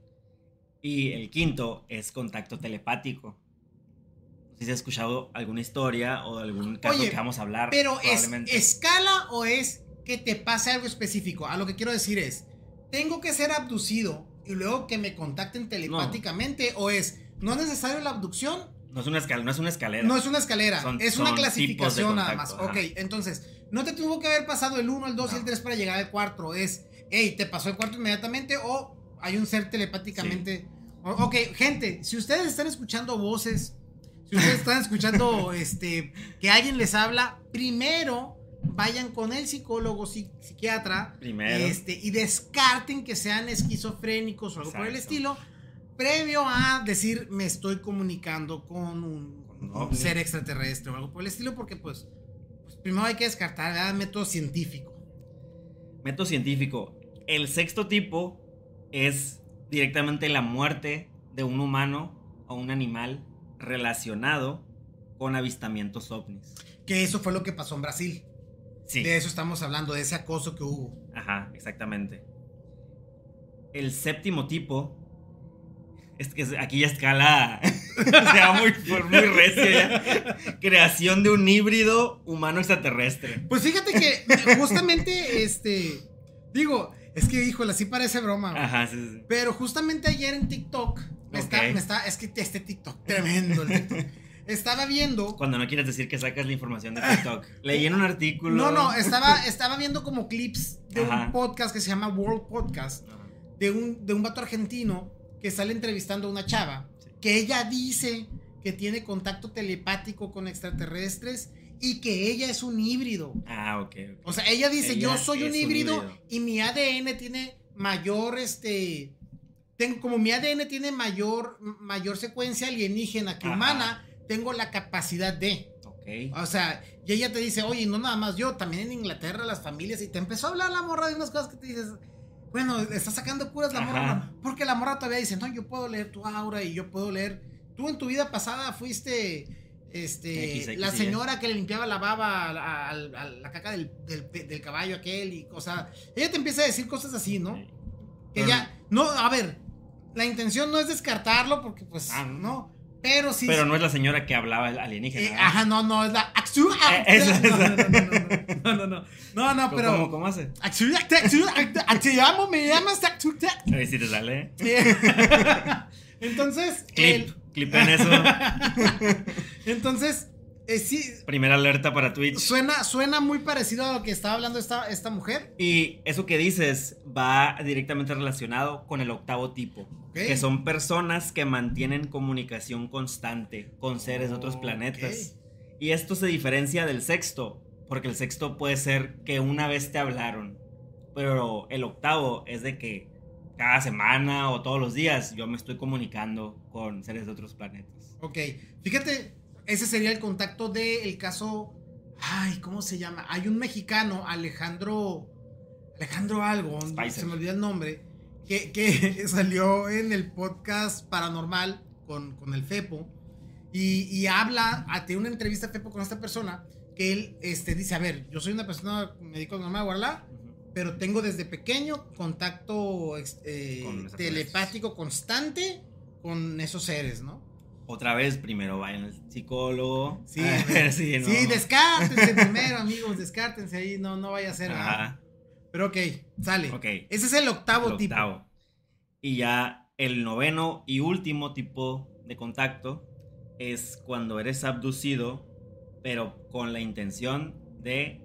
Y el quinto es contacto telepático. No sé si has escuchado alguna historia o algún caso Oye, que vamos a hablar. Pero es escala o es que te pase algo específico. A lo que quiero decir es, tengo que ser abducido y luego que me contacten telepáticamente o es, no es necesario la abducción, No es una, escal no es una escalera. no es una escalera, Son- es una clasificación nada más. Ok, entonces, no te tuvo que haber pasado el 1, el 2 y el 3 para llegar al 4. Es, hey, te pasó el cuarto inmediatamente o hay un ser telepáticamente. O- Ok, gente, si ustedes están escuchando voces, si ustedes están escuchando este, que alguien les habla, primero vayan con el psicólogo, psi- psiquiatra, Primero. este, y descarten que sean esquizofrénicos o algo por el estilo, previo a decir me estoy comunicando con un, con un ovni. ser extraterrestre o algo por el estilo, porque pues, pues, primero hay que descartar ¿verdad? método científico. Método científico. El sexto tipo es directamente la muerte de un humano o un animal relacionado con avistamientos ovnis. Que eso fue lo que pasó en Brasil. Sí. De eso estamos hablando, de ese acoso que hubo. Ajá, exactamente. El séptimo tipo. Es que aquí ya escala. se va muy, muy recio ya. Creación de un híbrido humano extraterrestre. Pues fíjate que justamente, este, digo, es que, híjole, así parece broma. güey. Ajá, sí, sí, sí. Pero justamente ayer en TikTok, me, está, Ok. me está, es que este TikTok, tremendo el TikTok. Estaba viendo. Cuando no quieres decir que sacas la información de TikTok. Leí en un artículo. No, no, estaba, estaba viendo como clips de un podcast que se llama World Podcast, Ajá. de un, de un vato argentino que sale entrevistando a una chava, Sí. que ella dice que tiene contacto telepático con extraterrestres y que ella es un híbrido. Ah, ok. ok. O sea, ella dice, Ella yo soy un híbrido, y mi ADN tiene mayor, este, tengo, como mi ADN tiene mayor, mayor secuencia alienígena que Ajá. humana, tengo la capacidad de. Ok. O sea, y ella te dice, oye, no nada más yo, también en Inglaterra las familias, y te empezó a hablar la morra de unas cosas que te dices, bueno, está sacando curas la Ajá. morra, porque la morra todavía dice, no, yo puedo leer tu aura y yo puedo leer, tú en tu vida pasada fuiste, este, X, X, la señora que le limpiaba la baba a, la- a- a la caca del, del, del caballo aquel, y, o sea, ella te empieza a decir cosas así, ¿no? Sí. Que Pero- ya, no, a ver, la intención no es descartarlo, porque pues, Ah, no. No, pero sí. Pero no es la señora que hablaba el alienígena. Eh, ajá, no, no, es la. Axu- Eh, esa, no, no, no, no, no, no, no, no, no, ¿Cómo, pero. cómo, cómo hace? Te llamo, me llamas. A ver si te sale. Entonces, Clip. el- Clip en eso. entonces, eh, sí, Primera alerta para Twitch. suena, suena muy parecido a lo que estaba hablando esta, esta mujer. Y eso que dices va directamente relacionado con el octavo tipo, que son personas que mantienen comunicación constante con seres de otros planetas. Y esto se diferencia del sexto, porque el sexto puede ser que una vez te hablaron, pero el octavo es de que cada semana o todos los días yo me estoy comunicando con seres de otros planetas. Ok, fíjate, ese sería el contacto del caso. Ay, ¿cómo se llama? Hay un mexicano, Alejandro. Alejandro algo, Spicer. se me olvida el nombre, que, que salió en el podcast paranormal con, con el Fepo y, y habla, ah, tiene una entrevista Fepo con esta persona que él este, dice, a ver, yo soy una persona, me dedico a normal, guarda, pero tengo desde pequeño contacto eh, Con telepático constante con esos seres, ¿no? Otra vez, primero vayan al psicólogo. Sí, ver si no. Sí, descártense primero, amigos, descártense ahí, no, no vaya a ser. Ajá. Pero ok, sale. Ok. Ese es el octavo el tipo. octavo. Y ya el noveno y último tipo de contacto es cuando eres abducido, pero con la intención de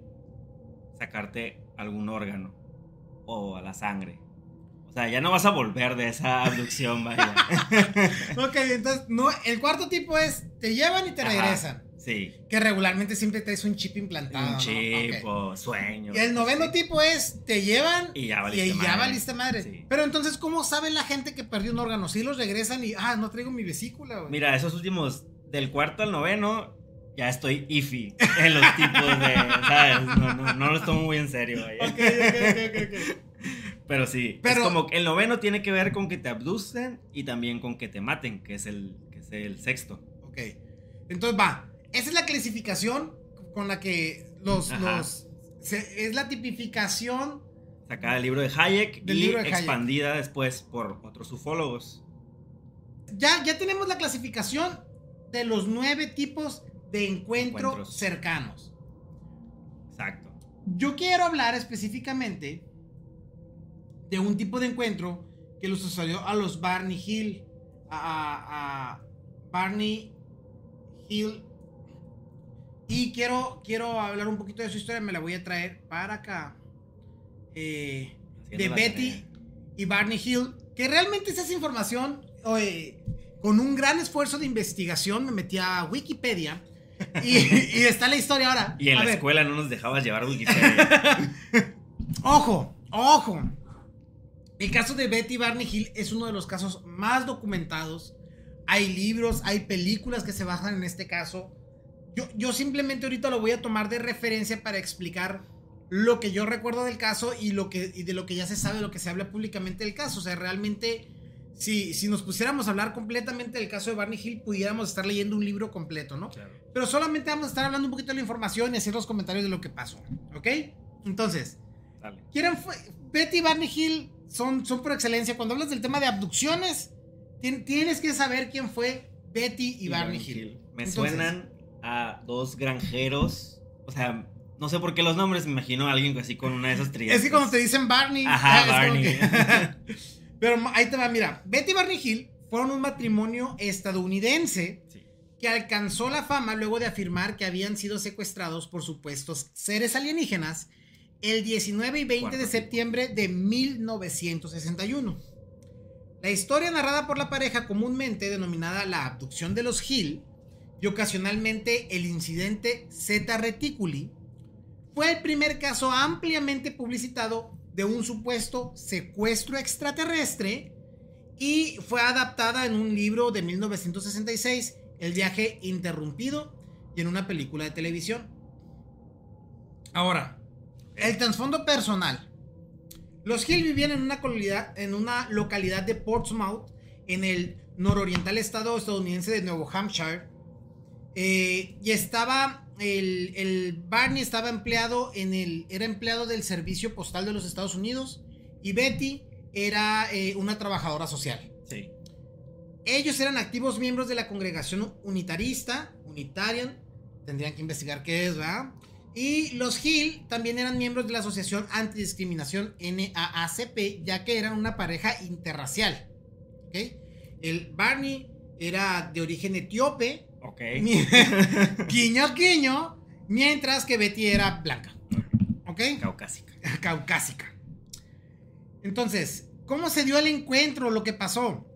sacarte algún órgano o a la sangre. O sea, ya no vas a volver de esa abducción, vaya. Ok, entonces, no, el cuarto tipo es, te llevan y te Ajá. regresan. Sí. Que regularmente siempre traes un chip implantado. Un ¿no? chip Ok. o sueño. Y el noveno sí. tipo es, te llevan Y ya y valiste ya madre. valiste madre. Sí. Pero entonces, ¿cómo sabe la gente que perdió un órgano? Si los regresan y, ah, no traigo mi vesícula, güey. Mira, esos últimos, del cuarto al noveno, ya estoy iffy en los tipos de, ¿sabes? No, no, no los tomo muy en serio, vaya. Ok, ok, ok, ok, ok. Pero sí, Pero- es como el noveno tiene que ver con que te abducen y también con que te maten, que es el, que es el sexto. Ok. Entonces va. Esa es la clasificación con la que los. Ajá. los se- es la tipificación. Sacada del libro de Hayek Del y libro de Hayek. expandida después por otros ufólogos. Ya, ya tenemos la clasificación de los nueve tipos de encuentro Encuentros. cercanos. Exacto. Yo quiero hablar específicamente de un tipo de encuentro que lo sucedió a los Barney Hill, a, a- Barney Hill. Y quiero, quiero hablar un poquito de su historia, me la voy a traer para acá. Eh, de Betty tarea. y Barney Hill, que realmente esa es información, oye, con un gran esfuerzo de investigación me metí a Wikipedia y, y está la historia ahora. Y en A la ver, escuela no nos dejabas llevar Wikipedia. Ojo, ojo. El caso de Betty Barney Hill es uno de los casos más documentados. Hay libros, hay películas que se basan en este caso. Yo, yo simplemente ahorita lo voy a tomar de referencia para explicar lo que yo recuerdo del caso y, lo que, y de lo que ya se sabe, lo que se habla públicamente del caso. O sea, realmente, si, si nos pusiéramos a hablar completamente del caso de Barney Hill, pudiéramos estar leyendo un libro completo, ¿no? Claro. Pero solamente vamos a estar hablando un poquito de la información y hacer los comentarios de lo que pasó, ¿ok? Entonces, Dale. ¿quieren fue? Betty Barney Hill son, son por excelencia. Cuando hablas del tema de abducciones, tien- tienes que saber quién fue Betty y, Barney, Hill. Me Entonces- suenan a dos granjeros. O sea, no sé por qué los nombres, me imagino a alguien así con una de esas trillas. Es que cuando te dicen Barney. Ajá, Barney. que- Pero ahí te va, mira. Betty y Barney Hill fueron un matrimonio estadounidense Sí. que alcanzó la fama luego de afirmar que habían sido secuestrados por supuestos seres alienígenas el 19 y 20 de septiembre de 1961. La historia narrada por la pareja comúnmente denominada la abducción de los Hill y ocasionalmente el incidente Zeta Reticuli fue el primer caso ampliamente publicitado de un supuesto secuestro extraterrestre y fue adaptada en un libro de 1966, El viaje interrumpido, y en una película de televisión. Ahora, el trasfondo personal. Los Hill vivían en una, localidad, en una localidad de Portsmouth, en el nororiental estado estadounidense de Nuevo Hampshire. Eh, y estaba, el, el Barney estaba empleado en el, era empleado del servicio postal de los Estados Unidos. Y Betty era eh, una trabajadora social. Sí. Ellos eran activos miembros de la congregación unitarista, Unitarian, tendrían que investigar qué es, ¿verdad? Y los Hill también eran miembros de la Asociación Antidiscriminación NAACP, ya que eran una pareja interracial. ¿ok? El Barney era de origen etíope, Ok. guiño guiño, mientras que Betty era blanca. ¿Ok? Caucásica. caucásica. Entonces, ¿cómo se dio el encuentro? Lo que pasó.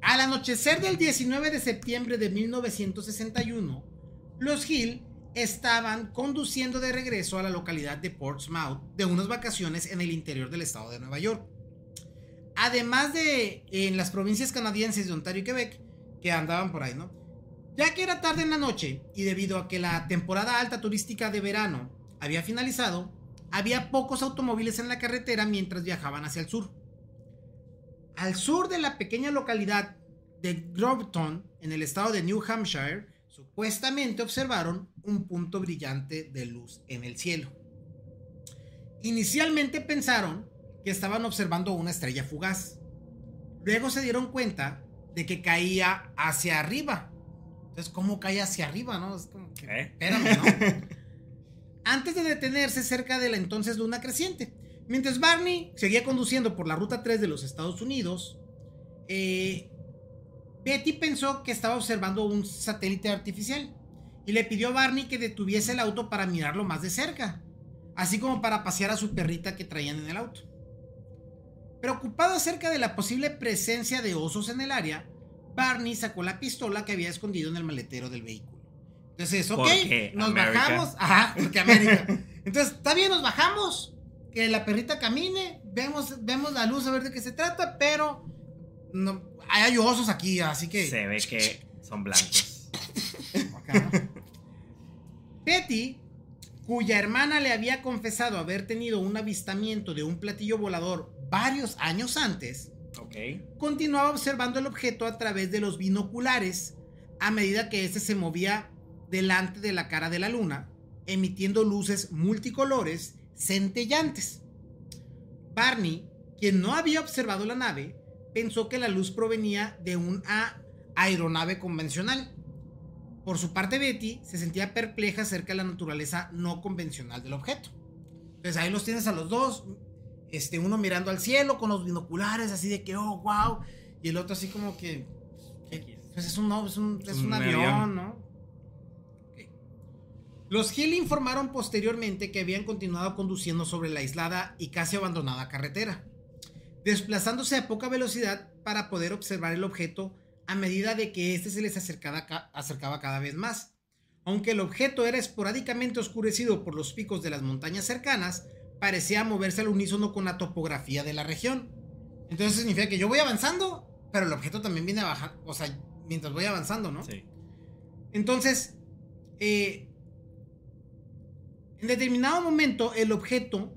Al anochecer del 19 de septiembre de 1961, los Hill estaban conduciendo de regreso a la localidad de Portsmouth de unas vacaciones en el interior del estado de Nueva York. Además de en las provincias canadienses de Ontario y Quebec, que andaban por ahí, ¿no? Ya que era tarde en la noche y debido a que la temporada alta turística de verano había finalizado, había pocos automóviles en la carretera mientras viajaban hacia el sur. Al sur de la pequeña localidad de Groveton, en el estado de New Hampshire, supuestamente observaron un punto brillante de luz en el cielo. Inicialmente pensaron que estaban observando una estrella fugaz. Luego se dieron cuenta de que caía hacia arriba. Entonces, ¿cómo cae hacia arriba, no? Es como que, ¿Eh? espérame, ¿no? Antes de detenerse cerca de la entonces luna creciente. Mientras Barney seguía conduciendo por la ruta 3 de los Estados Unidos, eh, Betty pensó que estaba observando un satélite artificial y le pidió a Barney que detuviese el auto para mirarlo más de cerca, así como para pasear a su perrita que traían en el auto. Preocupado acerca de la posible presencia de osos en el área, Barney sacó la pistola que había escondido en el maletero del vehículo. Entonces, ok, nos bajamos. Ajá, porque América. Entonces, está bien, nos bajamos. Que la perrita camine, vemos, vemos la luz a ver de qué se trata, pero no, hay osos aquí, así que. Se ve que son blancos. Betty, cuya hermana le había confesado haber tenido un avistamiento de un platillo volador varios años antes, continuaba observando el objeto a través de los binoculares a medida que éste se movía delante de la cara de la luna, emitiendo luces multicolores centellantes. Barney, quien no había observado la nave, pensó que la luz provenía de una aeronave convencional. Por su parte, Betty se sentía perpleja acerca de la naturaleza no convencional del objeto. Entonces ahí los tienes a los dos, este, uno mirando al cielo con los binoculares, así de que, oh, wow, y el otro así como que, ¿qué, Pues es un, no, es un, es un un avión. avión, ¿no? Ok. Los Hill informaron posteriormente que habían continuado conduciendo sobre la aislada y casi abandonada carretera, desplazándose a poca velocidad para poder observar el objeto a medida de que éste se les acercaba, ca- acercaba cada vez más. Aunque el objeto era esporádicamente oscurecido por los picos de las montañas cercanas, parecía moverse al unísono con la topografía de la región. Entonces significa que yo voy avanzando, pero el objeto también viene a bajar, o sea, mientras voy avanzando, ¿no? Sí. Entonces, eh, en determinado momento el objeto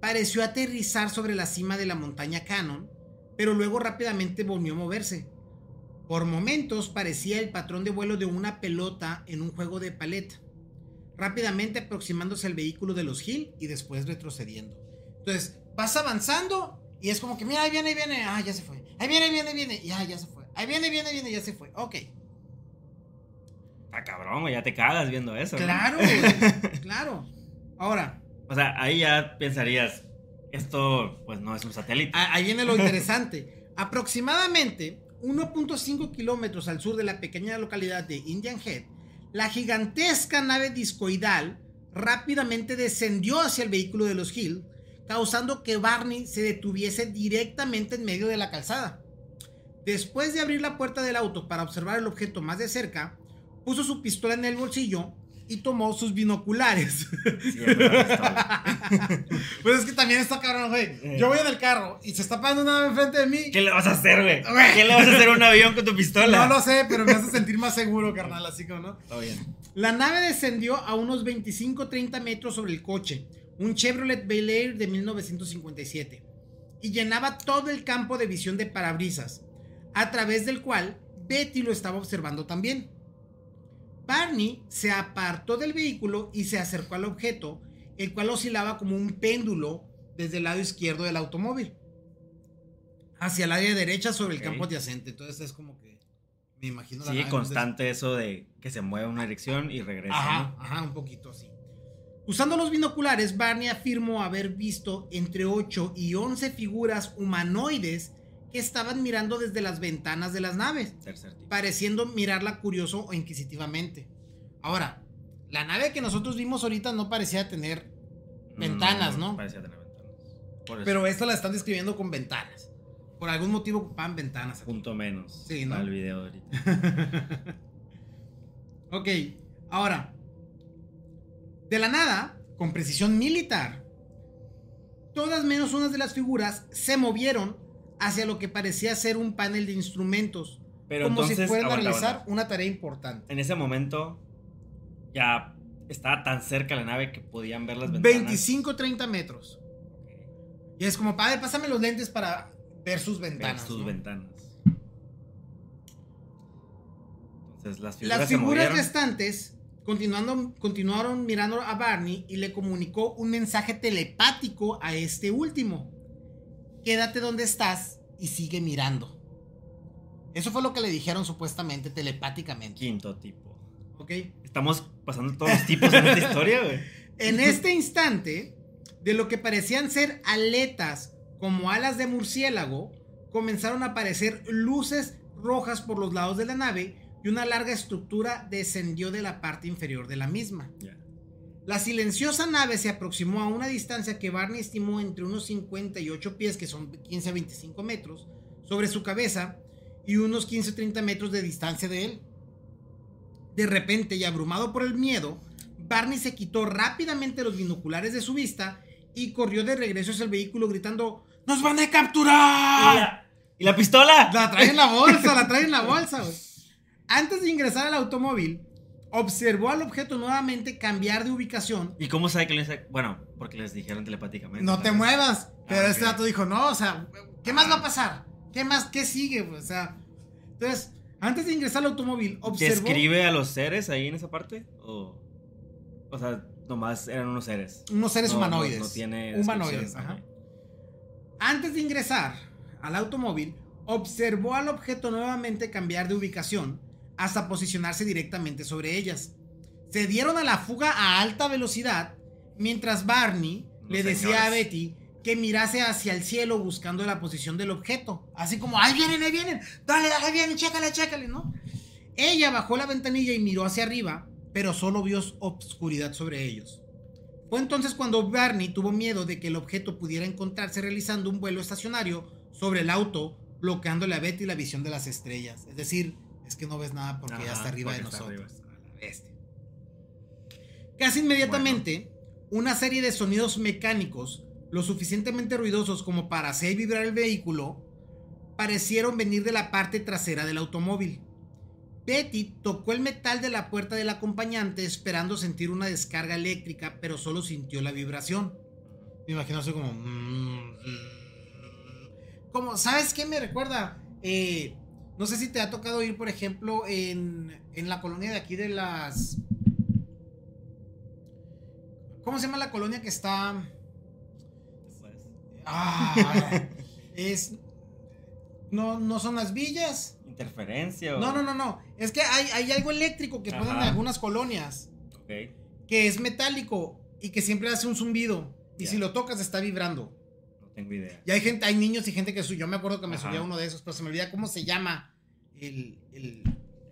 pareció aterrizar sobre la cima de la montaña Cannon, pero luego rápidamente volvió a moverse. Por momentos parecía el patrón de vuelo de una pelota en un juego de paleta, rápidamente aproximándose al vehículo de los Hill y después retrocediendo. Entonces, vas avanzando y es como que, mira, ahí viene, ahí viene, ah, ya se fue. Ahí viene, ahí viene, ahí viene, ya, ya se fue. Ahí viene, viene, viene, ya se fue. Ok. Está cabrón, ya te cagas viendo eso. Claro, claro. Ahora, O sea, ahí ya pensarías, esto pues no es un satélite. ahí viene lo interesante. Aproximadamente 1.5 kilómetros al sur de la pequeña localidad de Indian Head, la gigantesca nave discoidal rápidamente descendió hacia el vehículo de los Hill, causando que Barney se detuviese directamente en medio de la calzada. Después de abrir la puerta del auto para observar el objeto más de cerca, puso su pistola en el bolsillo y tomó sus binoculares. Pues es que también está cabrón, güey. Yo voy en el carro y se está parando una nave enfrente de mí. ¿Qué le vas a hacer, güey? Güey. ¿Qué le vas a hacer a un avión con tu pistola? No lo sé, pero me hace sentir más seguro, carnal, así como, ¿no? Está bien. La nave descendió a unos 25-30 metros sobre el coche, un Chevrolet Bel Air de 1957, y llenaba todo el campo de visión de parabrisas, a través del cual Betty lo estaba observando también. Barney se apartó del vehículo y se acercó al objeto, el cual oscilaba como un péndulo desde el lado izquierdo del automóvil, hacia el área derecha sobre el campo adyacente. Entonces es como que me imagino la nave, constante eso de que se mueve una dirección y regresa. Ajá, ¿no? ajá, un poquito así. Usando los binoculares, Barney afirmó haber visto entre 8 y 11 figuras humanoides que estaban mirando desde las ventanas de las naves, Tercer tipo. pareciendo mirarla curioso o inquisitivamente. Ahora, la nave que nosotros vimos ahorita no parecía tener ventanas, ¿no? Parecía tener ventanas. Pero esta la están describiendo con ventanas. Por algún motivo ocupaban ventanas. aquí. punto menos. Sí, ¿no? para el video de ahorita. Ok, ahora, de la nada, con precisión militar, todas menos unas de las figuras se movieron hacia lo que parecía ser un panel de instrumentos, Pero como entonces, si fueran a realizar aguanta. una tarea importante. En ese momento ya estaba tan cerca la nave que podían ver las ventanas. 25-30 metros. Y es como, padre, pásame los lentes para ver sus Ver ventanas. sus ¿no? ventanas. Entonces las figuras, Las figuras restantes continuando, continuaron mirando a Barney y le comunicó un mensaje telepático a este último. Quédate donde estás y sigue mirando. Eso fue lo que le dijeron supuestamente telepáticamente. Quinto tipo. ¿Ok? Estamos pasando todos los tipos en esta historia, güey. En este instante, de lo que parecían ser aletas como alas de murciélago, comenzaron a aparecer luces rojas por los lados de la nave y una larga estructura descendió de la parte inferior de la misma. La silenciosa nave se aproximó a una distancia que Barney estimó entre unos 58 pies, que son 15 a 25 metros, sobre su cabeza y unos 15 a 30 metros de distancia de él. De repente y abrumado por el miedo, Barney se quitó rápidamente los binoculares de su vista y corrió de regreso hacia el vehículo gritando ¡Nos van a ¿Y capturar! la, ¿Y la pistola? La trae en la bolsa, la trae en la bolsa. Antes de ingresar al automóvil, observó al objeto nuevamente cambiar de ubicación. ¿Y cómo sabe que les... Bueno, porque les dijeron telepáticamente. No te muevas. Pero Ah, este dato dijo, no, o sea, ¿qué más va a pasar? ¿Qué más? ¿Qué sigue? O sea, entonces, antes de ingresar al automóvil, observó... ¿Describe a los seres ahí en esa parte? O, o sea, nomás eran unos seres. Unos seres No, no- humanoides. No, tiene humanoides, ajá. Antes de ingresar al automóvil, observó al objeto nuevamente cambiar de ubicación hasta posicionarse directamente sobre ellas. Se dieron a la fuga a alta velocidad mientras Barney Los le decía a. Betty que mirase hacia el cielo buscando la posición del objeto. Así como, ahí vienen, ahí vienen, dale, ahí vienen, chécale, chécale, ¿no? Ella bajó la ventanilla y miró hacia arriba, pero solo vio obscuridad sobre ellos. Fue entonces cuando Barney tuvo miedo de que el objeto pudiera encontrarse realizando un vuelo estacionario sobre el auto, bloqueándole a Betty la visión de las estrellas. Es decir, es que no ves nada porque ya está arriba de nosotros. arriba. A la bestia. Casi inmediatamente, una serie de sonidos mecánicos, lo suficientemente ruidosos como para hacer vibrar el vehículo, parecieron venir de la parte trasera del automóvil. Betty tocó el metal de la puerta del acompañante esperando sentir una descarga eléctrica, pero solo sintió la vibración. Me imagino así como... mm, Como, ¿sabes qué me recuerda? Eh, no sé si te ha tocado ir, por ejemplo, en, en la colonia de aquí de las... ¿Cómo se llama la colonia que está... Ah, es... No, no son las villas. Interferencia o. No, no, no, no. Es que hay, hay algo eléctrico que ponen en Ajá. algunas colonias Ok. que es metálico y que siempre hace un zumbido. Y si lo tocas está vibrando. Tengo idea. Y hay gente, hay niños y gente que subió. Yo me acuerdo que me Ajá. subía uno de esos, pero se me olvida cómo se llama el, el-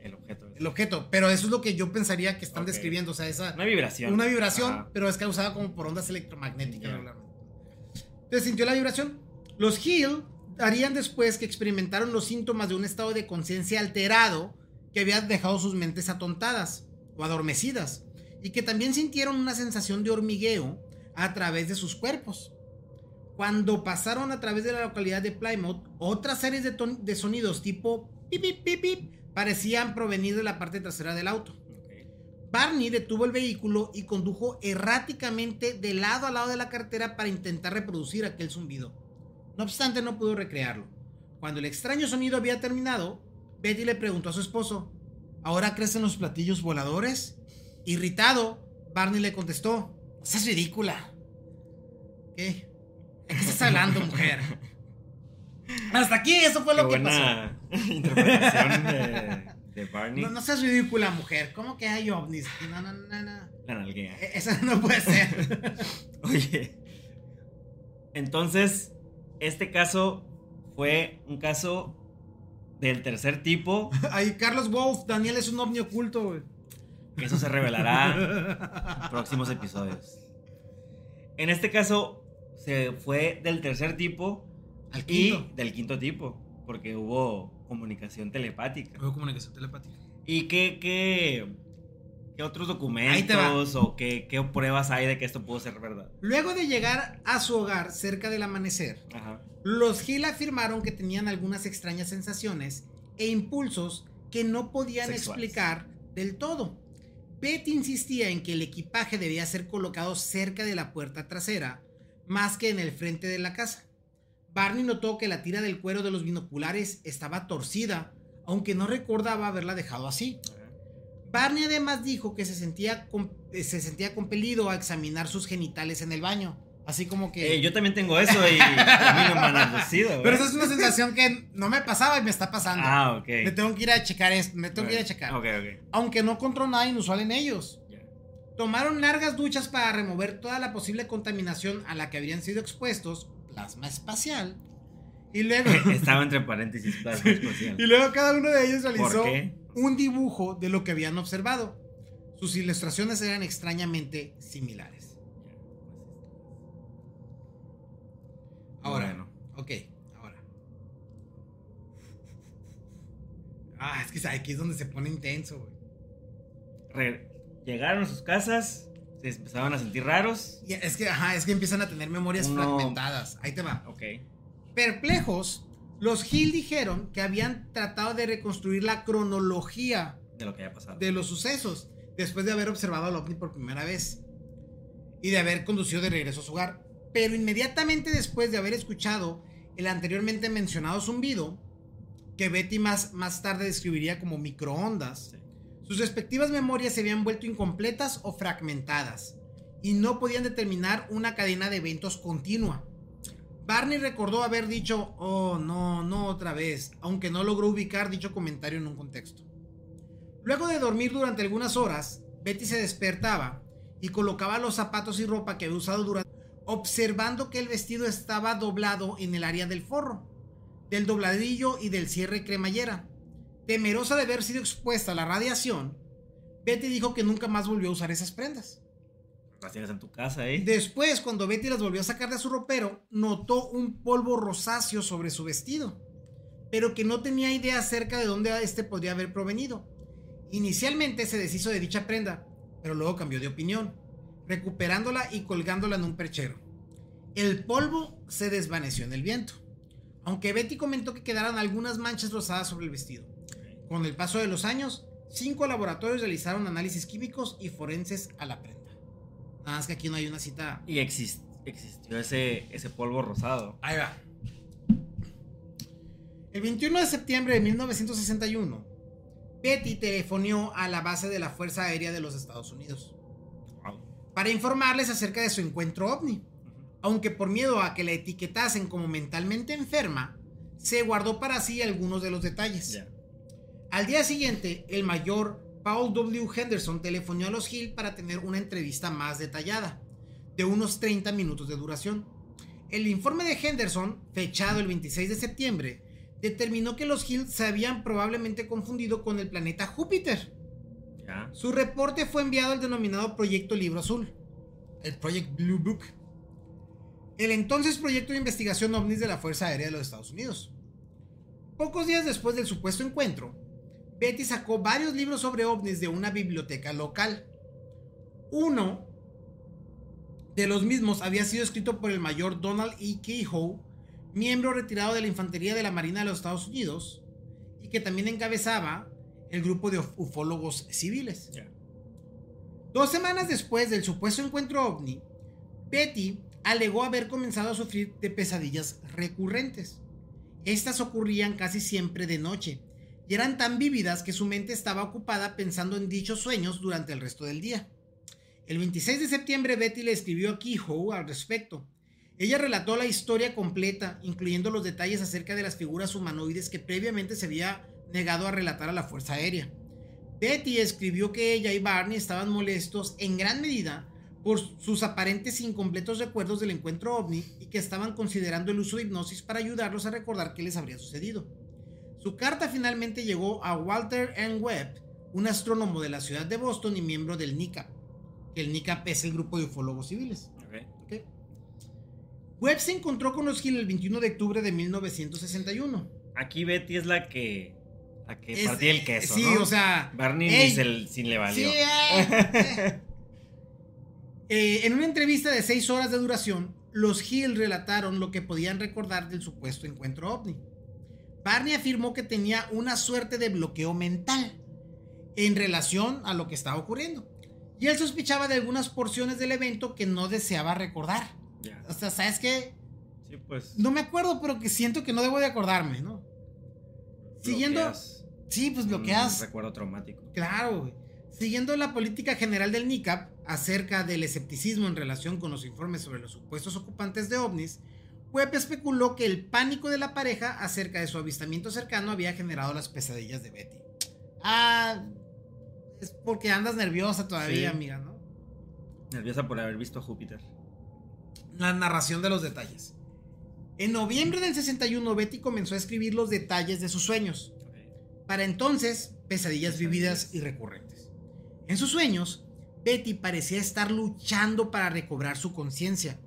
El objeto. el objeto. Pero eso es lo que yo pensaría que están describiendo. O sea, esa Una vibración. una vibración, Ajá. pero es causada como por ondas electromagnéticas Ya. regularmente. Entonces sintió la vibración. Los Hill harían después que experimentaron los síntomas de un estado de conciencia alterado que había dejado sus mentes atontadas o adormecidas y que también sintieron una sensación de hormigueo a través de sus cuerpos. Cuando pasaron a través de la localidad de Plymouth, otras series de, sonidos tipo pip, pip, pip, pip, parecían provenir de la parte trasera del auto. Barney detuvo el vehículo y condujo erráticamente de lado a lado de la carretera para intentar reproducir aquel zumbido. No obstante, no pudo recrearlo. Cuando el extraño sonido había terminado, Betty le preguntó a su esposo, ¿ahora crecen los platillos voladores? Irritado, Barney le contestó, ¡Estás ridícula! ¿Qué? ¿De qué estás hablando, mujer? Hasta aquí, eso fue Qué lo que pasó. interpretación de, de Barney. No, no seas ridícula, mujer. ¿Cómo que hay ovnis? No, no, no, no. La nalguea. Eso no puede ser. Oye. Entonces, este caso fue un caso del tercer tipo. Ay, Carlos Wolf, Daniel es un ovni oculto, güey. Eso se revelará en próximos episodios. En este caso, se fue del tercer tipo Al y quinto. del quinto tipo. Porque hubo comunicación telepática. Hubo comunicación telepática. ¿Y qué, qué, qué otros documentos o qué, qué pruebas hay de que esto pudo ser verdad? Luego de llegar a su hogar cerca del amanecer, Ajá. los Hill afirmaron que tenían algunas extrañas sensaciones e impulsos que no podían Sexuales. explicar del todo. Betty insistía en que el equipaje debía ser colocado cerca de la puerta trasera, más que en el frente de la casa. Barney notó que la tira del cuero de los binoculares estaba torcida, aunque no recordaba haberla dejado así. Barney además dijo que se sentía, eh, se sentía compelido a examinar sus genitales en el baño. Así como que... Eh, yo también tengo eso y a mí no me han. Pero esa es una sensación que no me pasaba y me está pasando. Ah, ok. Me tengo que ir a checar esto, me tengo que ir a checar. Ok, ok. Aunque no encontró nada inusual en ellos. Tomaron largas duchas para remover toda la posible contaminación a la que habrían sido expuestos, plasma espacial. Y luego, Estaba entre paréntesis plasma espacial. y luego cada uno de ellos realizó un dibujo de lo que habían observado. Sus ilustraciones eran extrañamente similares. Ahora, Bueno. ok, ahora. Ah, es que aquí es donde se pone intenso, güey. Llegaron a sus casas, se empezaban a sentir raros. Y Es que, ajá, es que empiezan a tener memorias Uno- fragmentadas. Ahí te va. Ok. Perplejos, los Hill dijeron que habían tratado de reconstruir la cronología De lo que había pasado. de los sucesos después de haber observado al ovni por primera vez y de haber conducido de regreso a su hogar. Pero inmediatamente después de haber escuchado el anteriormente mencionado zumbido, que Betty más, más tarde describiría como microondas, Sí. Sus respectivas memorias se habían vuelto incompletas o fragmentadas y no podían determinar una cadena de eventos continua. Barney recordó haber dicho, oh, no, no otra vez, aunque no logró ubicar dicho comentario en un contexto. Luego de dormir durante algunas horas, Betty se despertaba y colocaba los zapatos y ropa que había usado durante, observando que el vestido estaba doblado en el área del forro, del dobladillo y del cierre cremallera. Temerosa de haber sido expuesta a la radiación, Betty dijo que nunca más volvió a usar esas prendas. Las tienes en tu casa, ¿eh? Después, cuando Betty las volvió a sacar de su ropero, notó un polvo rosáceo sobre su vestido, pero que no tenía idea acerca de dónde este podría haber provenido. Inicialmente se deshizo de dicha prenda, pero luego cambió de opinión, recuperándola y colgándola en un perchero. El polvo se desvaneció en el viento, aunque Betty comentó que quedaron algunas manchas rosadas sobre el vestido. Con el paso de los años, cinco laboratorios realizaron análisis químicos y forenses a la prenda. Nada más que aquí no hay una cita. Y exist- existió ese, ese polvo rosado. Ahí va. El 21 de septiembre de 1961, Betty telefonió a la base de la Fuerza Aérea de los Estados Unidos Wow. para informarles acerca de su encuentro ovni. Aunque por miedo a que la etiquetasen como mentalmente enferma, se guardó para sí algunos de los detalles. Ya. Al día siguiente, el mayor Paul W. Henderson telefonió a los Hill para tener una entrevista más detallada, de unos 30 minutos de duración. El informe de Henderson, fechado el 26 de septiembre, determinó que los Hill se habían probablemente confundido con el planeta Júpiter. Ya. Su reporte fue enviado al denominado Proyecto Libro Azul, el Project Blue Book, el entonces proyecto de investigación ovnis de la Fuerza Aérea de los Estados Unidos. Pocos días después del supuesto encuentro, Betty sacó varios libros sobre ovnis de una biblioteca local. Uno de los mismos había sido escrito por el mayor Donald E. Kehoe, miembro retirado de la Infantería de la Marina de los Estados Unidos, y que también encabezaba el grupo de uf- ufólogos civiles. Dos semanas después del supuesto encuentro ovni, Betty alegó haber comenzado a sufrir de pesadillas recurrentes. Estas ocurrían casi siempre de noche y eran tan vívidas que su mente estaba ocupada pensando en dichos sueños durante el resto del día. El 26 de septiembre Betty le escribió a Kehoe al respecto. Ella relató la historia completa, incluyendo los detalles acerca de las figuras humanoides que previamente se había negado a relatar a la Fuerza Aérea. Betty escribió que ella y Barney estaban molestos en gran medida por sus aparentes incompletos recuerdos del encuentro ovni y que estaban considerando el uso de hipnosis para ayudarlos a recordar qué les habría sucedido. Su carta finalmente llegó a Walter N. Webb, un astrónomo de la ciudad de Boston y miembro del NICAP, que el NICAP es el grupo de ufólogos civiles. Webb se encontró con los Hill el 21 de octubre de 1961. Aquí Betty es la que. La que Es- partía el queso. Sí, ¿no? o sea. Barney ey, ni se l- sí le valió. Sí. Eh, en una entrevista de seis horas de duración, los Hill relataron lo que podían recordar del supuesto encuentro ovni. Barney afirmó que tenía una suerte de bloqueo mental en relación a lo que estaba ocurriendo. Y él sospechaba de algunas porciones del evento que no deseaba recordar. O sea, ¿sabes qué? Sí, pues. No me acuerdo, pero que siento que no debo de acordarme, ¿no? Siguiendo... bloqueas Sí, pues un bloqueas... recuerdo traumático. Claro, güey. Siguiendo la política general del NICAP acerca del escepticismo en relación con los informes sobre los supuestos ocupantes de ovnis, Webb especuló que el pánico de la pareja acerca de su avistamiento cercano había generado las pesadillas de Betty. Ah, es porque andas nerviosa todavía, Sí. amiga, ¿no? Nerviosa por haber visto a Júpiter. La narración de los detalles. En noviembre del 61, Betty comenzó a escribir los detalles de sus sueños. Para entonces, pesadillas vividas y recurrentes. En sus sueños, Betty parecía estar luchando para recobrar su conciencia,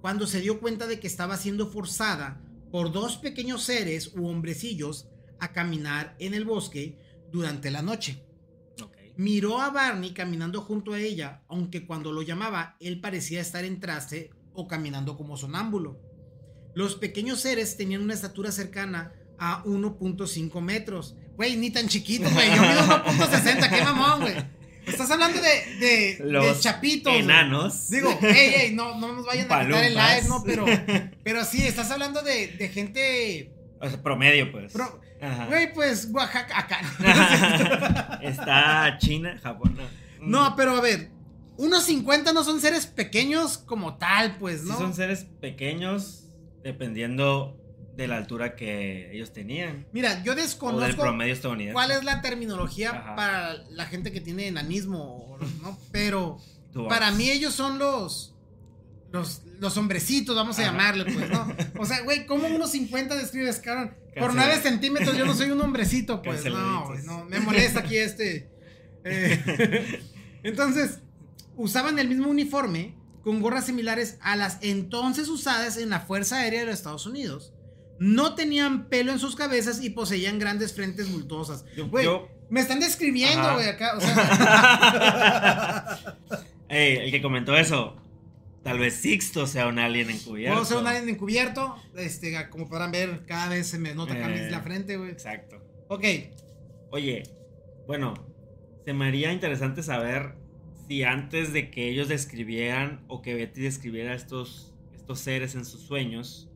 cuando se dio cuenta de que estaba siendo forzada por dos pequeños seres u hombrecillos a caminar en el bosque durante la noche. Miró a Barney caminando junto a ella, aunque cuando lo llamaba, él parecía estar en traste o caminando como sonámbulo. Los pequeños seres tenían una estatura cercana a 1.5 metros. Güey, ni tan chiquito, güey. Yo mido 1.60, qué mamón, güey. Estás hablando de, de, chapitos. güey. enanos. Digo, ey, ey, no, no nos vayan a quitar el Palumpas. live, ¿no? Pero, pero sí, estás hablando de, de gente. O sea, promedio, pues. Pro-. Güey, pues, Oaxaca, acá. Está China, Japón. No, No, pero a ver, unos 50 no son seres pequeños como tal, pues, Sí ¿no? son seres pequeños dependiendo de la altura que ellos tenían. Mira, yo O del desconozco promedio estadounidense. cuál es la terminología Ajá. para la gente que tiene enanismo, ¿no? Pero para mí ellos son los los, los hombrecitos, vamos a Ajá. llamarle, pues, ¿no? O sea, güey, ¿cómo unos 50 describes, cabrón? Por Cancela. 9 centímetros yo no soy un hombrecito, pues. No, no, me molesta aquí este. eh, entonces, usaban el mismo uniforme con gorras similares a las entonces usadas en la Fuerza Aérea de los Estados Unidos. No tenían pelo en sus cabezas y poseían grandes frentes bultosas. Güey, me están describiendo, güey, acá. O sea, Ey, el que comentó eso, tal vez Sixto sea un alien encubierto. puedo ser un alien encubierto. Este, como podrán ver, cada vez se me nota Eh. la frente, güey. Exacto. Ok. Oye, bueno, se me haría interesante saber si antes de que ellos describieran o que Betty describiera estos, estos seres en sus sueños,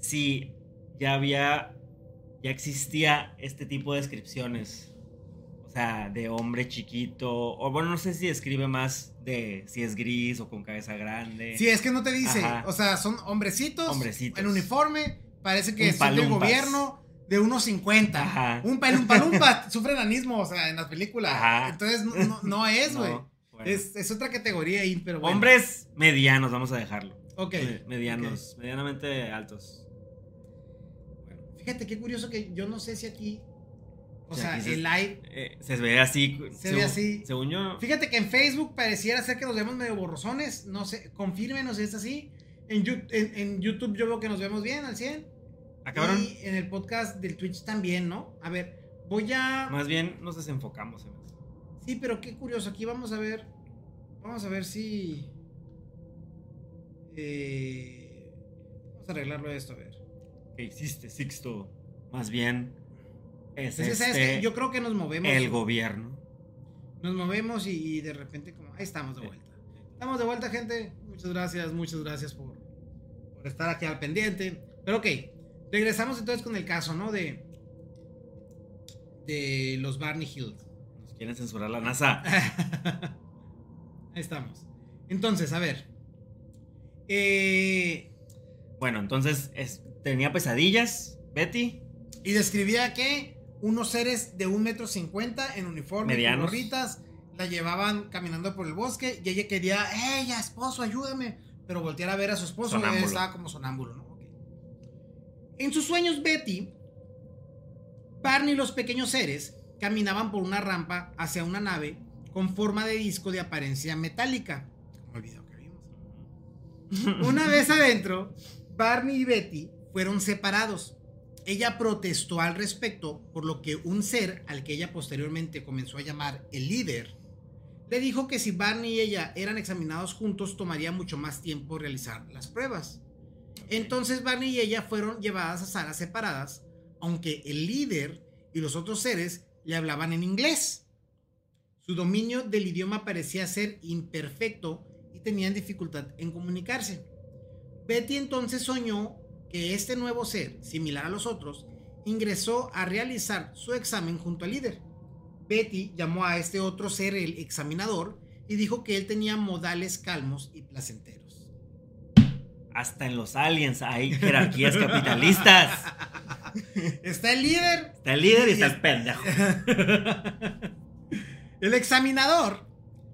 si ya había, ya existía este tipo de descripciones. O sea, de hombre chiquito, o bueno, no sé si describe más de si es gris o con cabeza grande. Sí, es que no te dice. Ajá. O sea, son hombrecitos. Hombrecitos. En uniforme. Parece que Un son del gobierno de unos 50. Ajá. Un palumpa sufre enanismo, o sea, en las películas. Ajá. Entonces, no, no- no es, No, güey. bueno. Es, es otra categoría ahí, pero bueno. Hombres medianos, vamos a dejarlo. Ok. Me- Medianos, medianamente altos. Fíjate qué curioso que yo no sé si aquí. O sea, se- el live. eh, se ve así. Se ve así. Según yo. Fíjate que en Facebook pareciera ser que nos vemos medio borrosones. No sé, confírmenos si es así. En, Yu- en- en YouTube yo veo que nos vemos bien al 100. Ah, cabrón. Y en el podcast del Twitch también, ¿no? A ver, voy a. Más bien nos desenfocamos en eso. Sí, pero qué curioso. Aquí vamos a ver. Vamos a ver si. eh, vamos a arreglarlo esto, a ver. ¿Qué hiciste, Sixto? Más bien. Es Es que, ¿sabes este, qué? Yo creo que nos movemos. el gobierno. Nos movemos y, y de repente, como. Ahí estamos de Sí. vuelta. Estamos de vuelta, gente. Muchas gracias, muchas gracias por, por estar aquí al pendiente. Pero ok, regresamos entonces con el caso, ¿no? De. De los Barney Hills. Nos quieren censurar la NASA. Ahí estamos. Entonces, a ver. Eh, Bueno, entonces es- tenía pesadillas, Betty. y describía que unos seres de un metro cincuenta en uniforme, Medianos. con gorritas, la llevaban caminando por el bosque y ella quería, ella, esposo, ayúdame. Pero voltear a ver a su esposo y él estaba como sonámbulo, ¿no? En sus sueños, Betty, Barney y los pequeños seres caminaban por una rampa hacia una nave con forma de disco de apariencia metálica. Como el video que vimos. Una vez adentro, Barney y Betty fueron separados. Ella protestó al respecto, por lo que un ser al que ella posteriormente comenzó a llamar el líder, le dijo que si Barney y ella eran examinados juntos tomaría mucho más tiempo realizar las pruebas. Entonces Barney y ella fueron llevadas a salas separadas, aunque el líder y los otros seres le hablaban en inglés. Su dominio del idioma parecía ser imperfecto y tenían dificultad en comunicarse. Betty entonces soñó que este nuevo ser, similar a los otros, ingresó a realizar su examen junto al líder. Betty llamó a este otro ser el examinador y dijo que él tenía modales calmos y placenteros. Hasta en los aliens hay jerarquías capitalistas. Está el líder Está el líder y está el pendejo. El examinador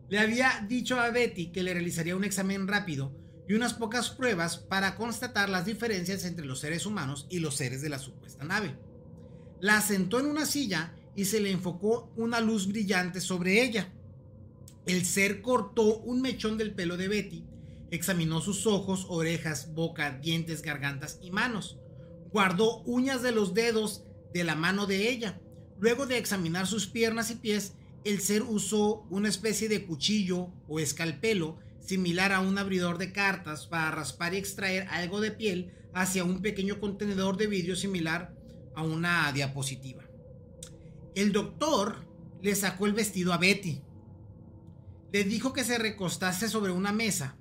le había dicho a Betty que le realizaría un examen rápido y unas pocas pruebas para constatar las diferencias entre los seres humanos y los seres de la supuesta nave. La sentó en una silla y se le enfocó una luz brillante sobre ella. El ser cortó un mechón del pelo de Betty, examinó sus ojos, orejas, boca, dientes, gargantas y manos. Guardó uñas de los dedos de la mano de ella. Luego de examinar sus piernas y pies, el ser usó una especie de cuchillo o escalpelo similar a un abridor de cartas para raspar y extraer algo de piel hacia un pequeño contenedor de vidrio similar a una diapositiva. El doctor le sacó el vestido a Betty. Le dijo que se recostase sobre una mesa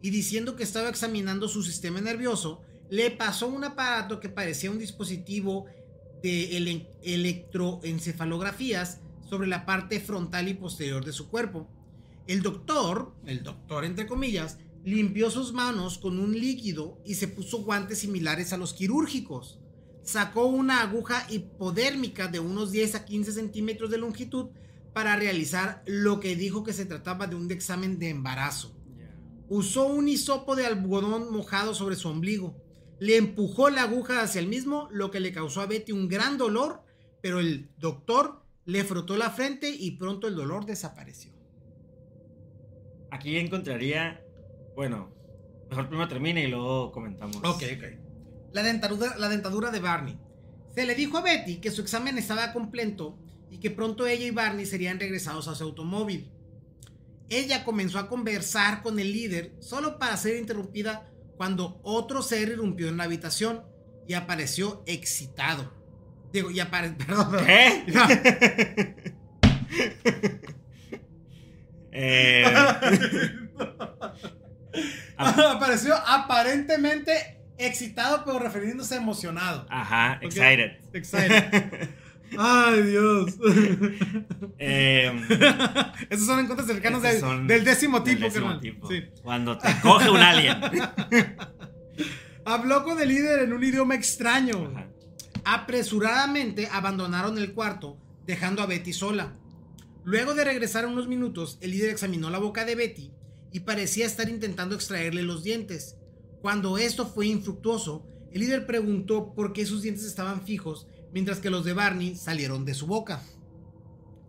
y diciendo que estaba examinando su sistema nervioso, le pasó un aparato que parecía un dispositivo de ele- electroencefalografías sobre la parte frontal y posterior de su cuerpo. El doctor, el doctor entre comillas, limpió sus manos con un líquido y se puso guantes similares a los quirúrgicos. Sacó una aguja hipodérmica de unos 10 a 15 centímetros de longitud para realizar lo que dijo que se trataba de un examen de embarazo. usó un hisopo de algodón mojado sobre su ombligo. Le empujó la aguja hacia el mismo, lo que le causó a Betty un gran dolor, pero el doctor le frotó la frente y pronto el dolor desapareció. Aquí encontraría. Bueno, mejor primero termine y luego comentamos. Ok, ok. La dentadura, la dentadura de Barney. Se le dijo a Betty que su examen estaba completo y que pronto ella y Barney serían regresados a su automóvil. Ella comenzó a conversar con el líder solo para ser interrumpida cuando otro ser irrumpió en la habitación y apareció excitado. Digo, y apareció... Perdón, perdón. ¿Qué? Eh, apareció aparentemente excitado, pero refiriéndose a emocionado. ajá, excited. Excited. Ay, Dios. Eh, Esos son encuentros cercanos son del décimo del tipo, décimo tipo. Sí. Cuando te coge un alien. Habló con el líder en un idioma extraño. Ajá. Apresuradamente abandonaron el cuarto, dejando a Betty sola. Luego de regresar unos minutos, el líder examinó la boca de Betty y parecía estar intentando extraerle los dientes. Cuando esto fue infructuoso, el líder preguntó por qué sus dientes estaban fijos, mientras que los de Barney salieron de su boca.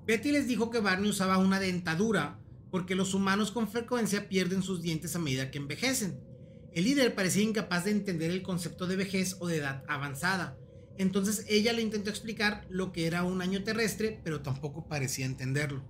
Betty les dijo que Barney usaba una dentadura, porque los humanos con frecuencia pierden sus dientes a medida que envejecen. El líder parecía incapaz de entender el concepto de vejez o de edad avanzada. Entonces ella le intentó explicar lo que era un año terrestre, pero tampoco parecía entenderlo.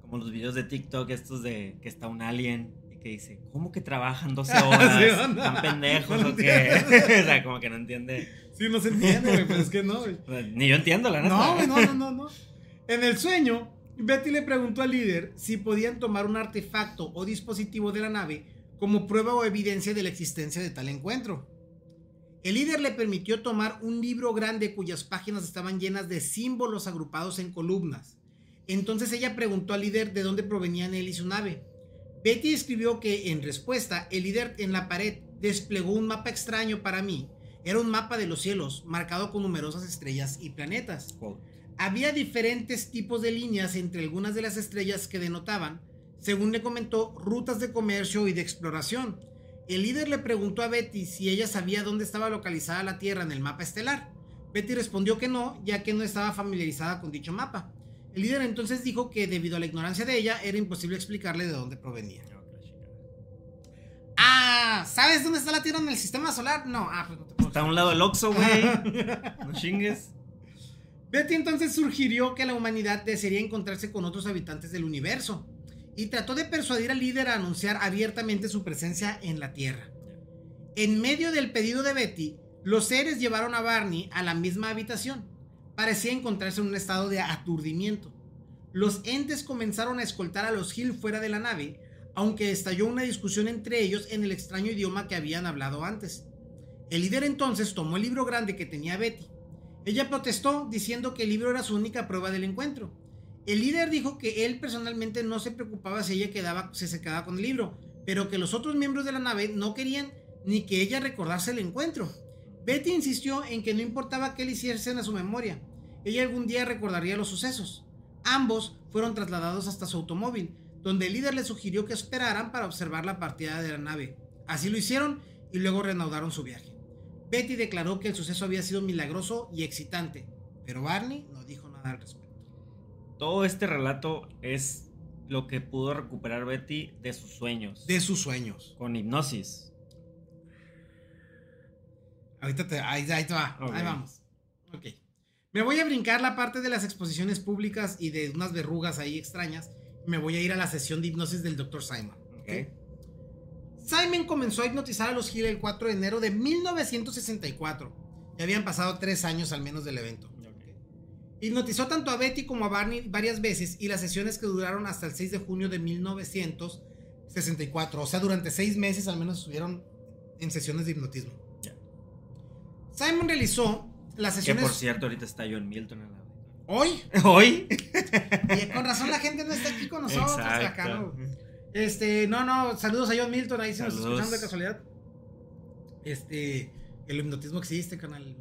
Como los videos de TikTok estos de que está un alien y que dice, ¿cómo que trabajan 12 horas? Sí. ¿Están pendejos No o qué? o sea, como que no entiende. Sí, no se entiende, güey, pero es que no, güey. Sea, Ni yo entiendo, la neta. No, no, no, no, no. En el sueño, Betty le preguntó al líder si podían tomar un artefacto o dispositivo de la nave como prueba o evidencia de la existencia de tal encuentro. El líder le permitió tomar un libro grande cuyas páginas estaban llenas de símbolos agrupados en columnas. Entonces ella preguntó al líder de dónde provenían él y su nave. Betty escribió que, en respuesta, el líder en la pared desplegó un mapa extraño para mí. Era un mapa de los cielos, marcado con numerosas estrellas y planetas. Wow. Había diferentes tipos de líneas entre algunas de las estrellas que denotaban, según le comentó, rutas de comercio y de exploración. El líder le preguntó a Betty si ella sabía dónde estaba localizada la Tierra en el mapa estelar. Betty respondió que no, ya que no estaba familiarizada con dicho mapa. El líder entonces dijo que debido a la ignorancia de ella era imposible explicarle de dónde provenía. Ah, ¿sabes dónde está la Tierra en el sistema solar? No, ah, pues no te puedo Está a un lado del Oxxo, güey. No chingues. Betty entonces sugirió que la humanidad desearía encontrarse con otros habitantes del universo y trató de persuadir al líder a anunciar abiertamente su presencia en la Tierra. En medio del pedido de Betty, los seres llevaron a Barney a la misma habitación. Parecía encontrarse en un estado de aturdimiento. Los entes comenzaron a escoltar a los Hill fuera de la nave, aunque estalló una discusión entre ellos en el extraño idioma que habían hablado antes. El líder entonces tomó el libro grande que tenía Betty. Ella protestó diciendo que el libro era su única prueba del encuentro. El líder dijo que él personalmente no se preocupaba si ella quedaba, se quedaba con el libro, pero que los otros miembros de la nave no querían ni que ella recordase el encuentro. Betty insistió en que no importaba qué le hiciesen a su memoria, ella algún día recordaría los sucesos. Ambos fueron trasladados hasta su automóvil, donde el líder les sugirió que esperaran para observar la partida de la nave. Así lo hicieron y luego reanudaron su viaje. Betty declaró que el suceso había sido milagroso y excitante, pero Barney no dijo nada al respecto. Todo este relato es lo que pudo recuperar Betty de sus sueños. De sus sueños. Con hipnosis. Ahorita te, ahí, ahí te va, Ok. ahí vamos. Ok. Me voy a brincar la parte de las exposiciones públicas y de unas verrugas ahí extrañas. Me voy a ir a la sesión de hipnosis del Dr. Simon. Simon comenzó a hipnotizar a los Hill el 4 de enero de 1964. Ya habían pasado tres años al menos del evento. Hipnotizó tanto a Betty como a Barney varias veces y las sesiones que duraron hasta el 6 de junio de 1964. O sea, durante seis meses al menos estuvieron en sesiones de hipnotismo. Ya. Simon realizó las Que sesiones por cierto, ahorita está John Milton en la hoy. ¿Hoy? Y con razón la gente no está aquí con nosotros. acá, ¿no? Este, no, no, saludos a John Milton, ahí se nos escuchando de casualidad. Este, el hipnotismo existe, canal.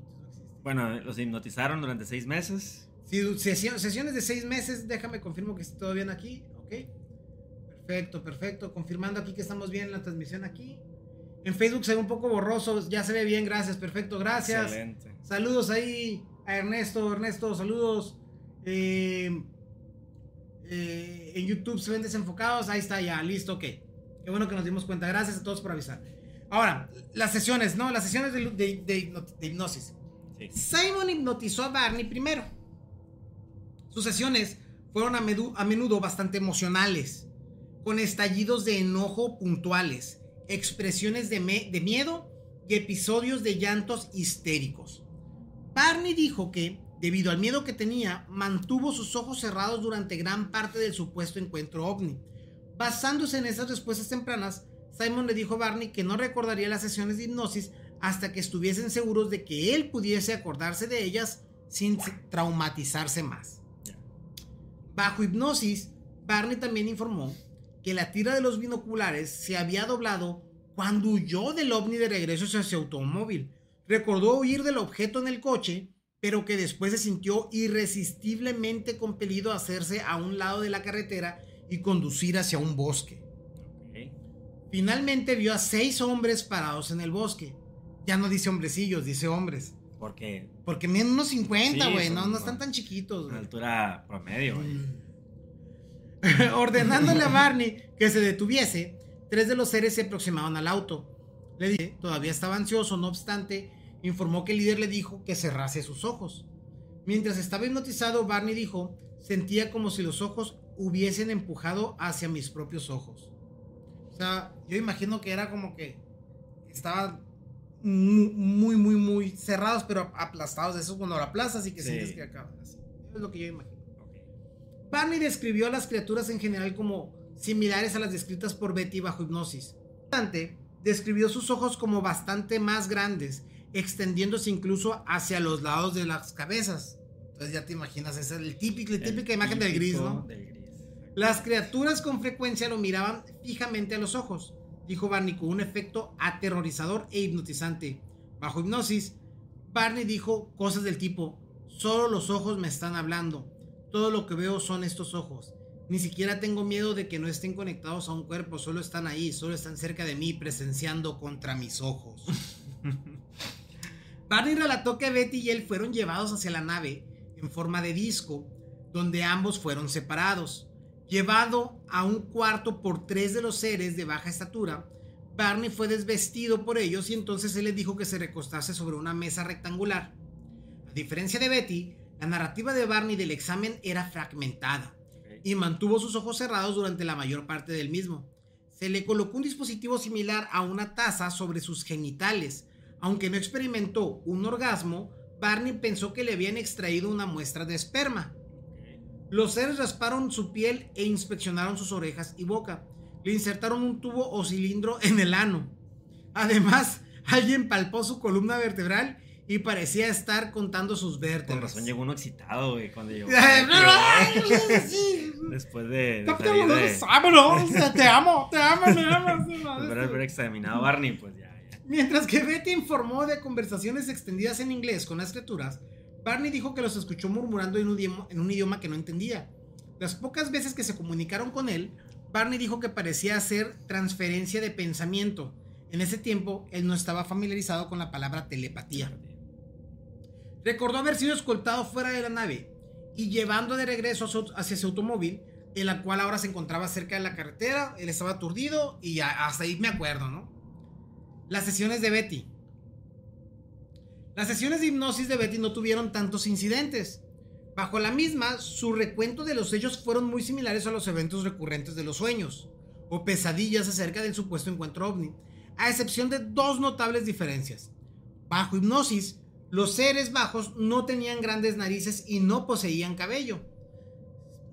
Bueno, los hipnotizaron durante seis meses. Sí, sesio- sesiones de seis meses, déjame confirmo que estoy bien aquí, ok. Perfecto, perfecto. Confirmando aquí que estamos bien en la transmisión aquí. En Facebook se ve un poco borroso, ya se ve bien, gracias, perfecto, gracias. Excelente. Saludos ahí a Ernesto, Ernesto, saludos. Eh, eh, en YouTube se ven desenfocados, ahí está ya, listo, ok. Qué bueno que nos dimos cuenta, gracias a todos por avisar. Ahora, las sesiones, ¿no? Las sesiones de, de- de hipno- de hipnosis. Sí. Simon hipnotizó a Barney primero. Sus sesiones fueron a, menudo bastante emocionales, con estallidos de enojo puntuales, expresiones de, de miedo y episodios de llantos histéricos. Barney dijo que, debido al miedo que tenía, mantuvo sus ojos cerrados durante gran parte del supuesto encuentro ovni. Basándose en esas respuestas tempranas, Simon le dijo a Barney que no recordaría las sesiones de hipnosis hasta que estuviesen seguros de que él pudiese acordarse de ellas sin traumatizarse más. Bajo hipnosis, Barney también informó que la tira de los binoculares se había doblado cuando huyó del ovni de regreso hacia su automóvil. Recordó huir del objeto en el coche, pero que después se sintió irresistiblemente compelido a hacerse a un lado de la carretera y conducir hacia un bosque. Finalmente vio a seis hombres parados en el bosque. Ya no dice hombrecillos, dice hombres. Porque Porque miden unos 50, Sí, güey. no, no están tan chiquitos, güey. altura promedio, güey. Ordenándole a Barney que se detuviese, tres de los seres se aproximaban al auto. Le dije, todavía estaba ansioso, no obstante, informó que el líder le dijo que cerrase sus ojos. Mientras estaba hipnotizado, Barney dijo, sentía como si los ojos hubiesen empujado hacia mis propios ojos. O sea, yo imagino que era como que estaban mu- muy, muy, muy cerrados, pero aplastados. Eso cuando lo aplastas y que Sí. sientes que acaban así. Es lo que yo imagino. Barney describió a las criaturas en general como similares a las descritas por Betty bajo hipnosis. Bastante, describió sus ojos como bastante más grandes, extendiéndose incluso hacia los lados de las cabezas. Entonces ya te imaginas, esa es el típico, la El típica imagen del gris, ¿no? del gris. Las criaturas con frecuencia lo miraban fijamente a los ojos, dijo Barney con un efecto aterrorizador e hipnotizante. Bajo hipnosis, Barney dijo cosas del tipo, solo los ojos me están hablando, todo lo que veo son estos ojos. Ni siquiera tengo miedo de que no estén conectados a un cuerpo, solo están ahí, solo están cerca de mí, presenciando contra mis ojos. Barney relató que Betty y él fueron llevados hacia la nave en forma de disco, donde ambos fueron separados. Llevado a un cuarto por tres de los seres de baja estatura, Barney fue desvestido por ellos y entonces él les dijo que se recostase sobre una mesa rectangular. A diferencia de Betty, la narrativa de Barney del examen era fragmentada y mantuvo sus ojos cerrados durante la mayor parte del mismo. Se le colocó un dispositivo similar a una taza sobre sus genitales. Aunque no experimentó un orgasmo, Barney pensó que le habían extraído una muestra de esperma. Los seres rasparon su piel e inspeccionaron sus orejas y boca. Le insertaron un tubo o cilindro en el ano. Además, alguien palpó su columna vertebral y parecía estar contando sus Con vértebras. razón llegó uno excitado, güey, cuando llegó. Después de, de te amo, te amo, me amas. me amas. Después de haber examinado a Barney, pues ya, ya. Mientras que Betty informó de conversaciones extendidas en inglés con las criaturas, Barney dijo que los escuchó murmurando en un, idioma, que no entendía. Las pocas veces que se comunicaron con él, Barney dijo que parecía hacer transferencia de pensamiento. En ese tiempo, él no estaba familiarizado con la palabra telepatía. Recordó haber sido escoltado fuera de la nave y llevando de regreso hacia su automóvil, en la cual ahora se encontraba cerca de la carretera. Él estaba aturdido y hasta ahí me acuerdo, ¿no? Las sesiones de Betty. Las sesiones de hipnosis de Betty no tuvieron tantos incidentes. Bajo la misma, su recuento de los hechos fueron muy similares a los eventos recurrentes de los sueños o pesadillas acerca del supuesto encuentro ovni, a excepción de dos notables diferencias. Bajo hipnosis, los seres bajos no tenían grandes narices y no poseían cabello.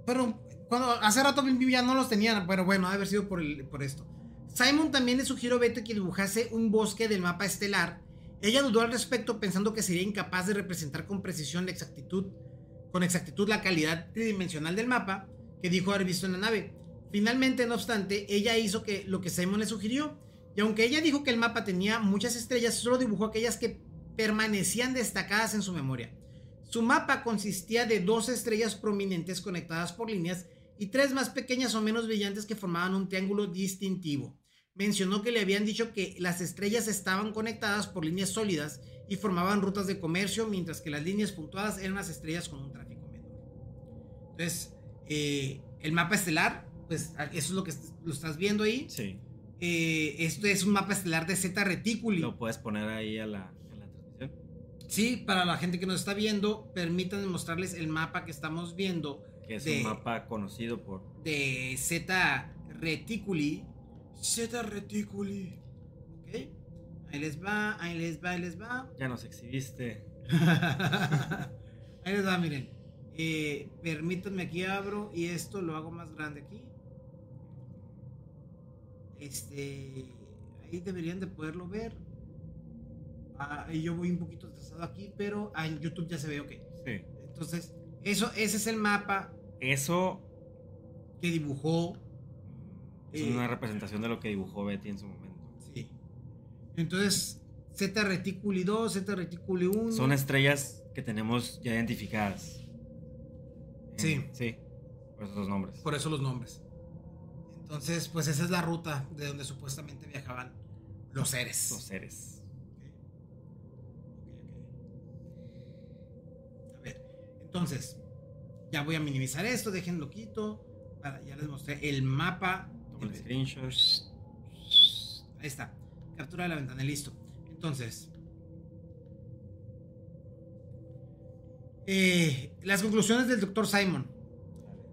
Pero cuando hace rato ya no los tenían, pero bueno, ha haber sido por, esto. Simon también le sugirió a Betty que dibujase un bosque del mapa estelar. Ella dudó al respecto pensando que sería incapaz de representar con precisión la exactitud, con exactitud la calidad tridimensional del mapa que dijo haber visto en la nave. Finalmente, no obstante, ella hizo lo que Simon le sugirió, y aunque ella dijo que el mapa tenía muchas estrellas, solo dibujó aquellas que permanecían destacadas en su memoria. Su mapa consistía de dos estrellas prominentes conectadas por líneas y tres más pequeñas o menos brillantes que formaban un triángulo distintivo. Mencionó que le habían dicho que las estrellas estaban conectadas por líneas sólidas y formaban rutas de comercio, mientras que las líneas puntuadas eran las estrellas con un tráfico menor. Entonces, eh, el mapa estelar, pues eso es lo que lo estás viendo ahí. Sí. Eh, esto es un mapa estelar de Z Reticuli. Lo puedes poner ahí a la, a la transmisión. Sí, para la gente que nos está viendo, permítanme mostrarles el mapa que estamos viendo. Que es de- un mapa conocido por. de Z Reticuli. Z Reticuli. Ok. Ahí les va, ahí les va, ahí les va. Ya nos exhibiste. ahí les va, miren. Eh, permítanme aquí abro y esto lo hago más grande aquí. Este, ahí deberían de poderlo ver. Ah, yo voy un poquito atrasado aquí, pero ah, en YouTube ya se ve ok. Sí. Entonces, eso, ese es el mapa Eso que dibujó es Eh, una representación de lo que dibujó Betty en su momento. Sí. Entonces, Z Reticuli 2, Z Reticuli 1. Son estrellas que tenemos ya identificadas. En- Sí. Sí. Por esos dos nombres. Por eso los nombres. Entonces, pues esa es la ruta de donde supuestamente viajaban los seres. Los seres. A ver, entonces, ya voy a minimizar esto, déjenlo quito. Para, ya les mostré el mapa. Toma el screenshot. Ahí está. Captura de la ventana, listo. Entonces. eh, las conclusiones del doctor Simon.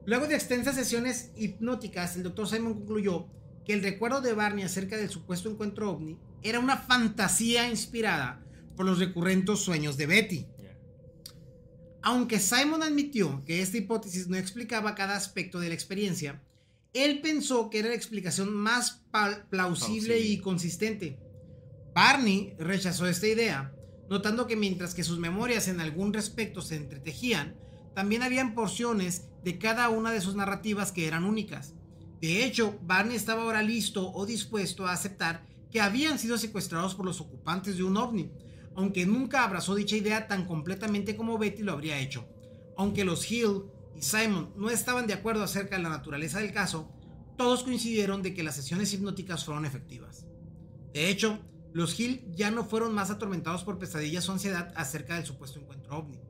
Luego de extensas sesiones hipnóticas, el doctor Simon concluyó que el recuerdo de Barney acerca del supuesto encuentro ovni era una fantasía inspirada por los recurrentes sueños de Betty. Aunque Simon admitió que esta hipótesis no explicaba cada aspecto de la experiencia, él pensó que era la explicación más Plausible. y consistente. Barney rechazó esta idea, notando que mientras que sus memorias en algún respecto se entretejían, también habían porciones de cada una de sus narrativas que eran únicas. De hecho, Barney estaba ahora listo o dispuesto a aceptar que habían sido secuestrados por los ocupantes de un ovni, aunque nunca abrazó dicha idea tan completamente como Betty lo habría hecho. Aunque los Hill y Simon no estaban de acuerdo acerca de la naturaleza del caso, todos coincidieron de que las sesiones hipnóticas fueron efectivas. De hecho, los Hill ya no fueron más atormentados por pesadillas o ansiedad acerca del supuesto encuentro ovni.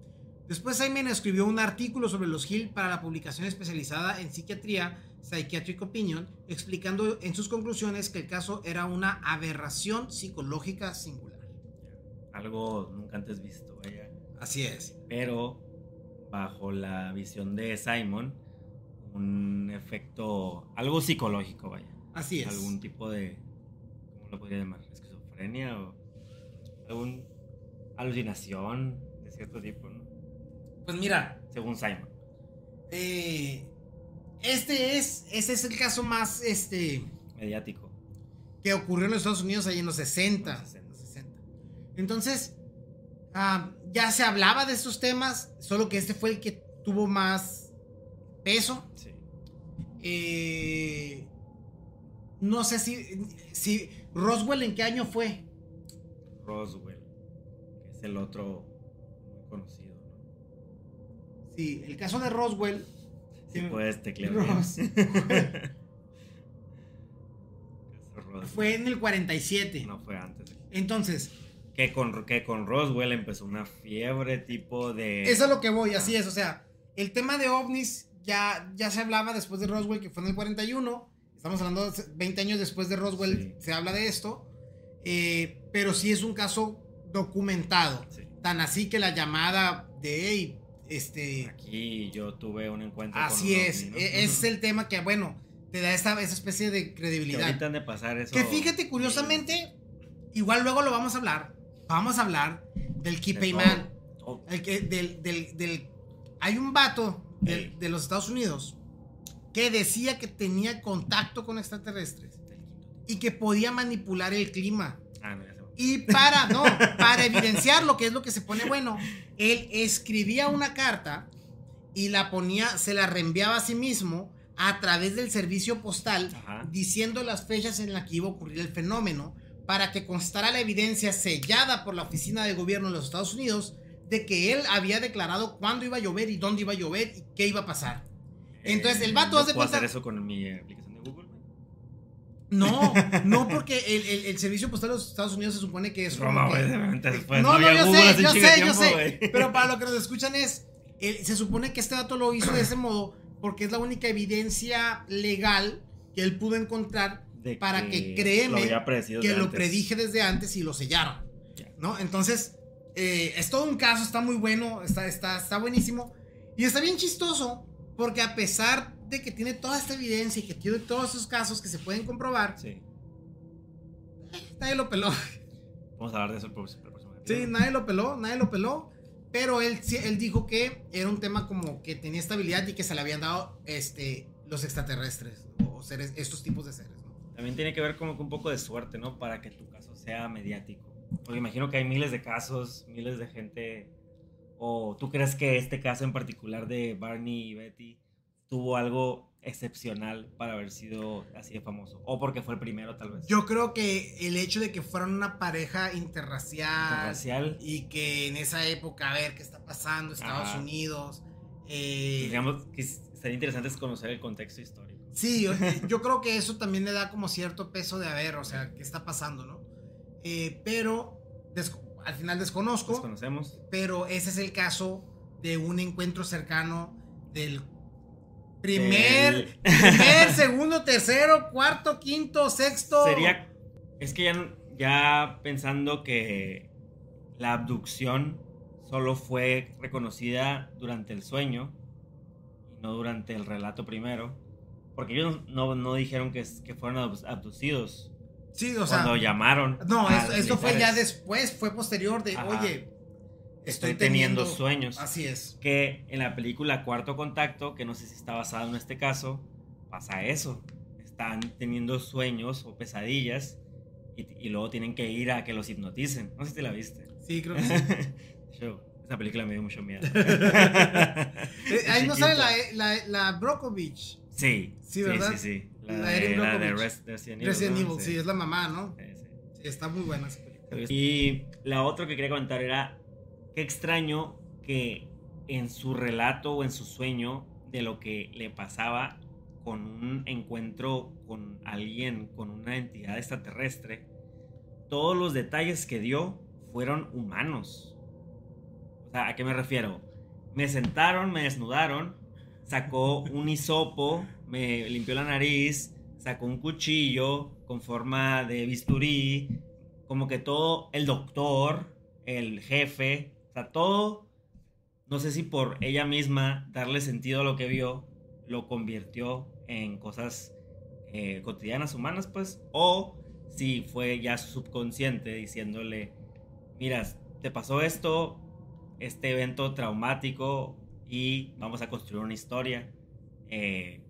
Después Simon escribió un artículo sobre los Hill para la publicación especializada en psiquiatría Psychiatric Opinion, explicando en sus conclusiones que el caso era una aberración psicológica singular. Algo nunca antes visto, vaya. Así es. Pero bajo la visión de Simon, un efecto, algo psicológico, vaya. Así es. Algún tipo de, ¿cómo lo podría llamar? Esquizofrenia o alguna alucinación de cierto tipo, ¿no? Pues mira, Según Simon. eh, este es, este es el caso más este, Mediático. que ocurrió en los Estados Unidos ahí en los 60. En los 60. en los 60. Entonces, ah, ya se hablaba de estos temas, solo que este fue el que tuvo más peso. Sí. Eh, no sé si, si Roswell en qué año fue. Roswell, que es el otro muy conocido, ¿no? Sí, el caso de Roswell. Si Sí, puedes teclear. Ros-. Fue en el 47. No fue antes. Entonces, Que con, que con Roswell empezó una fiebre tipo de. eso es lo que voy, así es. O sea, el tema de ovnis ya, ya se hablaba después de Roswell, que fue en el 41. Estamos hablando de 20 años después de Roswell, Sí. se habla de esto. Eh, pero sí es un caso documentado. Sí. Tan así que la llamada de "Hey, este. Aquí yo tuve un encuentro Así con es. ovni, ¿no? e- Ese es el tema que, bueno, te da esa, esa especie de Que credibilidad. han de pasar eso. Que fíjate, curiosamente, igual luego lo vamos a hablar. Vamos a hablar del. Todo. El que, del, del, del- hay un vato del- de los Estados Unidos que decía que tenía contacto con extraterrestres y que podía manipular el clima. Ah, Y para, no, para evidenciar lo que es lo que se pone bueno, él escribía una carta y la ponía, se la reenviaba a sí mismo a través del servicio postal, Ajá. diciendo las fechas en las que iba a ocurrir el fenómeno, para que constara la evidencia sellada por la Oficina de Gobierno de los Estados Unidos de que él había declarado cuándo iba a llover y dónde iba a llover y qué iba a pasar. Entonces, el vato, haz de ¿puedo cuenta- hacer eso con mi aplicación de Google? No, no, porque el, el- el servicio postal de los Estados Unidos se supone que es. Roma, que- después no, no no, yo Google hace sé, yo sé, yo tiempo, sé. güey. Pero para lo que nos escuchan es. eh, se supone que este dato lo hizo de ese modo porque es la única evidencia legal que él pudo encontrar De para que lo créeme predecido que lo predije desde antes y lo sellaron. ¿No? Entonces, eh, es todo un caso, está muy bueno, está, está, está buenísimo. Y está bien chistoso, porque a pesar de que tiene toda esta evidencia y que tiene todos esos casos que se pueden comprobar, Sí. nadie lo peló. Vamos a hablar de eso el próximo. el próximo Sí, nadie lo peló, nadie lo peló. Pero él, él dijo que era un tema como que tenía estabilidad y que se le habían dado este, los extraterrestres o seres, estos tipos de seres. También tiene que ver como que un poco de suerte, ¿no? Para que tu caso sea mediático. Porque imagino que hay miles de casos, miles de gente. O tú crees que este caso en particular de Barney y Betty tuvo algo excepcional para haber sido así de famoso. O porque fue el primero, tal vez. Yo creo que el hecho de que fueran una pareja interracial, Racial. y que en esa época, a ver qué está pasando, Estados Ajá. Unidos. eh, Digamos que sería interesante es conocer el contexto histórico. Sí, yo, yo creo que eso también le da como cierto peso de a ver, o sea, qué está pasando, ¿no? Eh, pero al final desconozco, ¿Los conocemos? pero ese es el caso de un encuentro cercano del primer, primer, segundo, tercero, cuarto, quinto, sexto. Sería. Es que ya, ya pensando que la abducción solo fue reconocida durante el sueño y no durante el relato primero. Porque ellos no, no dijeron que, que fueron abdu- abducidos Sí, o sea. cuando llamaron. No, esto, esto fue ya después, fue posterior de, Ajá. oye, Estoy teniendo sueños. Así es. Que en la película Cuarto Contacto, que no sé si está basado en este caso, pasa eso. Están teniendo sueños o pesadillas y, y luego tienen que ir a que los hipnoticen. No sé si te la viste. Sí, creo que sí. Yo, esa película me dio mucho miedo. Eh, ahí no sale Chiquito. la, la, la Brockovich. Sí, Sí, ¿verdad? Sí, sí, sí. La, La de, la Resident Evil. Resident ¿no? Evil, sí. es la mamá, ¿no? Sí, sí. Sí, está muy buena esa película. Y la otra que quería comentar era, qué extraño que en su relato o en su sueño de lo que le pasaba con un encuentro con alguien, con una entidad extraterrestre, todos los detalles que dio fueron humanos. O sea, ¿a qué me refiero? Me sentaron, me desnudaron, sacó un hisopo, me limpió la nariz, sacó un cuchillo con forma de bisturí, como que todo, el doctor, el jefe, o sea, todo, no sé si por ella misma darle sentido a lo que vio, lo convirtió en cosas eh, cotidianas humanas, pues, o si fue ya su subconsciente diciéndole, mira, te pasó esto, este evento traumático y vamos a construir una historia eh,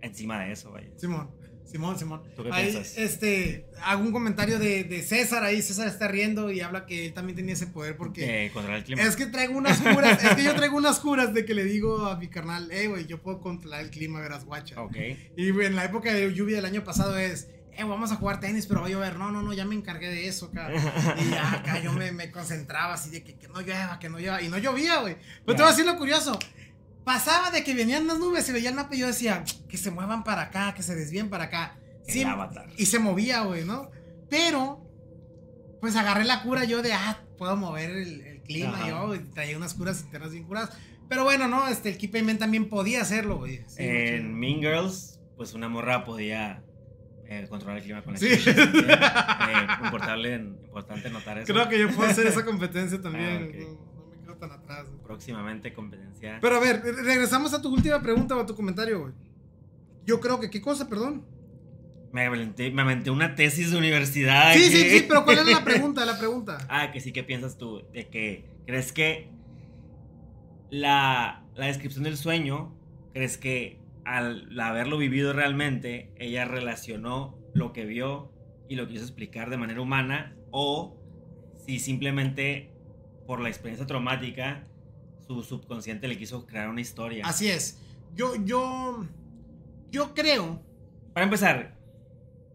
encima de eso, vaya. Simón, Simón, Simón. ¿Tú qué Ahí, piensas? este, hago un comentario de, de César ahí. César está riendo y habla que él también tenía ese poder porque. Eh, controlar el clima. Es que traigo unas curas, es que yo traigo unas curas de que le digo a mi carnal, eh, güey, yo puedo controlar el clima, verás, guacha. Ok. Y güey, en la época de lluvia del año pasado es, eh, vamos a jugar tenis, pero va a llover. No, no, no, ya me encargué de eso, acá. Y ya acá yo me, me concentraba así de que, que no llueva, que no llueva. Y no llovía, güey. Pero te voy a decir lo curioso. Pasaba de que venían las nubes y veía el mapa y yo decía, que se muevan para acá, que se desvíen para acá. El Sí, avatar. y se movía, güey, ¿no? Pero, pues agarré la cura yo de, ah, puedo mover el, el clima, Ajá. yo, traía unas curas internas bien curadas. Pero bueno, no, este, el Keep Man también podía hacerlo, güey. Sí, en. Mean Girls, pues una morra podía eh, controlar el clima con las Sí. Eh, importante, notar eso. Creo que yo puedo hacer esa competencia también. Ah, no, no me quedo tan atrás. güey. Próximamente competencia. Pero a ver, re- regresamos a tu última pregunta o a tu comentario, güey. Yo creo que, ¿qué cosa, perdón? me, aventé, me aventé una tesis de universidad. Sí, sí, sí, pero ¿cuál era la pregunta? La pregunta. Ah, que sí, ¿qué piensas tú? De que, ¿crees que la, la descripción del sueño, crees que al haberlo vivido realmente, ella relacionó lo que vio y lo quiso explicar de manera humana? ¿O si simplemente por la experiencia traumática, su subconsciente le quiso crear una historia? Así es. Yo, yo, yo creo, Para empezar,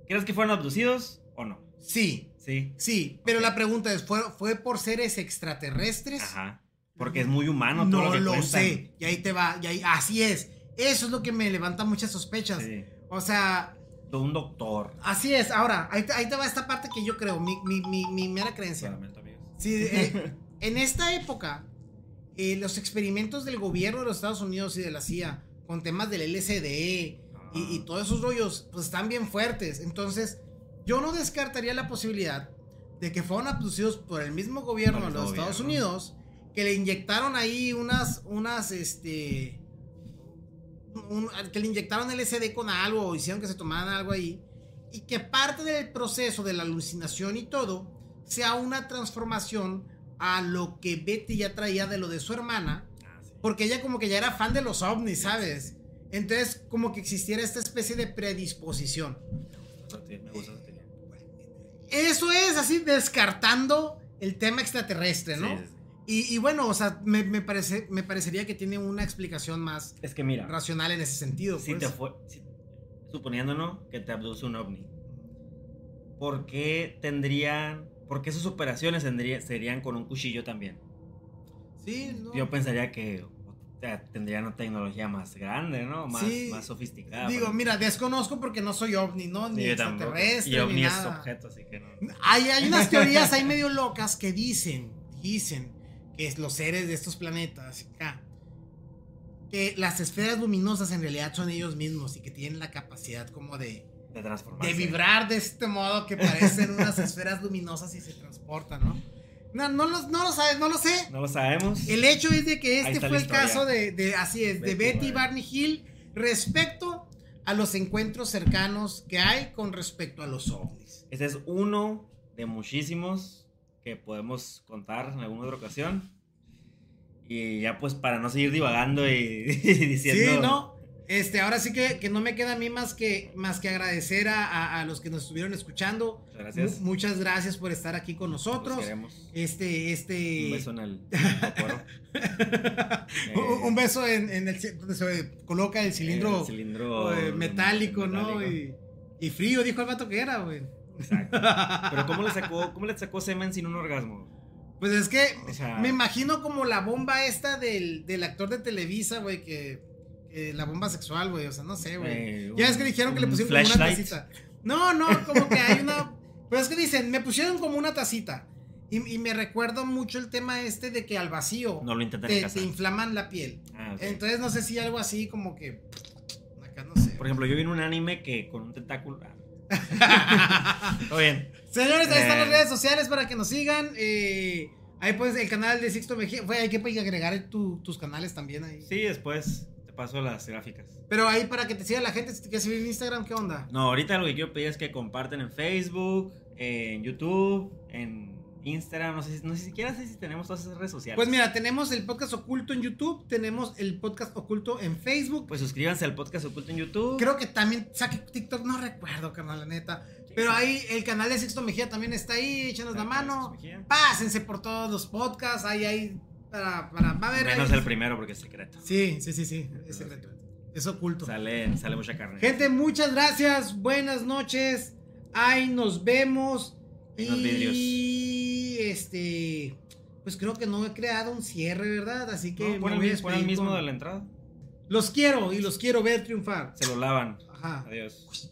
¿crees que fueron abducidos o no? sí, Sí. sí, pero la pregunta es, ¿fue, ¿fue por seres extraterrestres? Ajá. Porque es muy humano todo No lo que lo cuentan. sé. Y ahí te va, y ahí, así es. Eso es lo que me levanta muchas sospechas. Sí. O sea, De un doctor. así es. Ahora, ahí te, ahí te va esta parte que yo creo, mi, mi, mi, mi mera creencia. Lamento. Sí, eh, en esta época, eh, los experimentos del gobierno de los Estados Unidos y de la CIA con temas del LSD y, y todos esos rollos, pues están bien fuertes. Entonces, yo no descartaría la posibilidad de que fueron abducidos por el mismo gobierno de los Estados. Unidos, que le inyectaron ahí unas, unas, este, un- que le inyectaron LSD con algo, o hicieron que se tomaran algo ahí, y que parte del proceso de la alucinación y todo sea una transformación a lo que Betty ya traía de lo de su hermana, Ah, sí. porque ella como que ya era fan de los ovnis, ¿sabes? Entonces, como que existiera esta especie de predisposición. Me gusta. Eso es así, descartando el tema extraterrestre, ¿no? Sí, sí, sí. Y, y bueno, o sea, me, me parece, me parecería que tiene una explicación más Es que mira, racional en ese sentido. si pues. te fue, si- suponiéndonos que te abduce un ovni, ¿por qué tendrían, por qué sus operaciones tendría- serían con un cuchillo también? Sí, ¿no? Yo pensaría que o sea, tendrían una tecnología más grande, ¿no? Más, Sí. más sofisticada. Digo, mira, desconozco porque no soy ovni, ¿no? Ni Sí, extraterrestre, Y ovni ni es nada. objeto, así que no. Hay, hay unas teorías ahí medio locas que dicen, dicen que es los seres de estos planetas, acá, que las esferas luminosas en realidad son ellos mismos y que tienen la capacidad como de, De transformarse. de vibrar de este modo que parecen unas esferas luminosas y se transportan, ¿no? No, no, lo, no lo sabes, no lo sé. No lo sabemos. El hecho es de que este fue el caso de, de- así es, de Betty Betty y Barney Hill respecto a los encuentros cercanos que hay con respecto a los ovnis. Este es uno de muchísimos que podemos contar en alguna otra ocasión. Y ya pues para no seguir divagando y, diciendo... Sí, no. Este, ahora sí que, que no me queda a mí más que, más que agradecer a, a- a los que nos estuvieron escuchando. Muchas gracias. Mu- muchas gracias por estar aquí con nosotros. Este, este. Un beso en el coro. Un- beso en, en el donde se coloca el cilindro, El cilindro eh, metálico, ¿no? Y, y frío, dijo el vato que era, güey. Exacto. Pero ¿cómo le sacó, cómo le sacó semen sin un orgasmo? Pues es que O sea- me imagino como la bomba esta del, del actor de Televisa, güey, que, que la bomba sexual, güey, o sea, no sé, güey. Eh, ya ves que dijeron que le pusieron como una tacita. No, no, como que hay una... Pero es que dicen, me pusieron como una tacita. Y, y me recuerdo mucho el tema este de que al vacío No lo te, te inflaman la piel. Ah. Entonces no sé si algo así como que... Acá no sé. Por ejemplo, yo vi en un anime que con un tentáculo. Todo bien. Señores, ahí están Eh. las redes sociales para que nos sigan. eh, ahí pues el canal de Sixto Mejía. Fue, hay que pues, agregar tu- tus canales también ahí. Sí, después te paso las gráficas. Pero ahí para que te siga la gente, si te quieres seguir en Instagram, ¿qué onda? No, ahorita lo que quiero pedir es que comparten en Facebook, en YouTube, en Instagram. No sé, si- no sé siquiera sé si tenemos todas esas redes sociales. Pues mira, tenemos el podcast oculto en YouTube, tenemos el podcast oculto en Facebook. Pues suscríbanse al podcast oculto en YouTube. Creo que también saque TikTok, no recuerdo, carnal, la neta. Pero ahí el canal de Sixto Mejía también está ahí, échanos la mano. Pásense por todos los podcasts, ahí, ahí, para, para, va a ver. Menos ahí- el primero porque es secreto. Sí, sí, sí, sí, es secreto. Es oculto. Sale, sale mucha carne. Gente, muchas gracias. Buenas noches. Ahí nos vemos. En los vidrios. Y este. Pues creo que no he creado un cierre, ¿verdad? Así que. No, pon me el, voy a pon el mismo con- de la entrada. Los quiero y los quiero ver triunfar. Se lo lavan. Ajá. Adiós.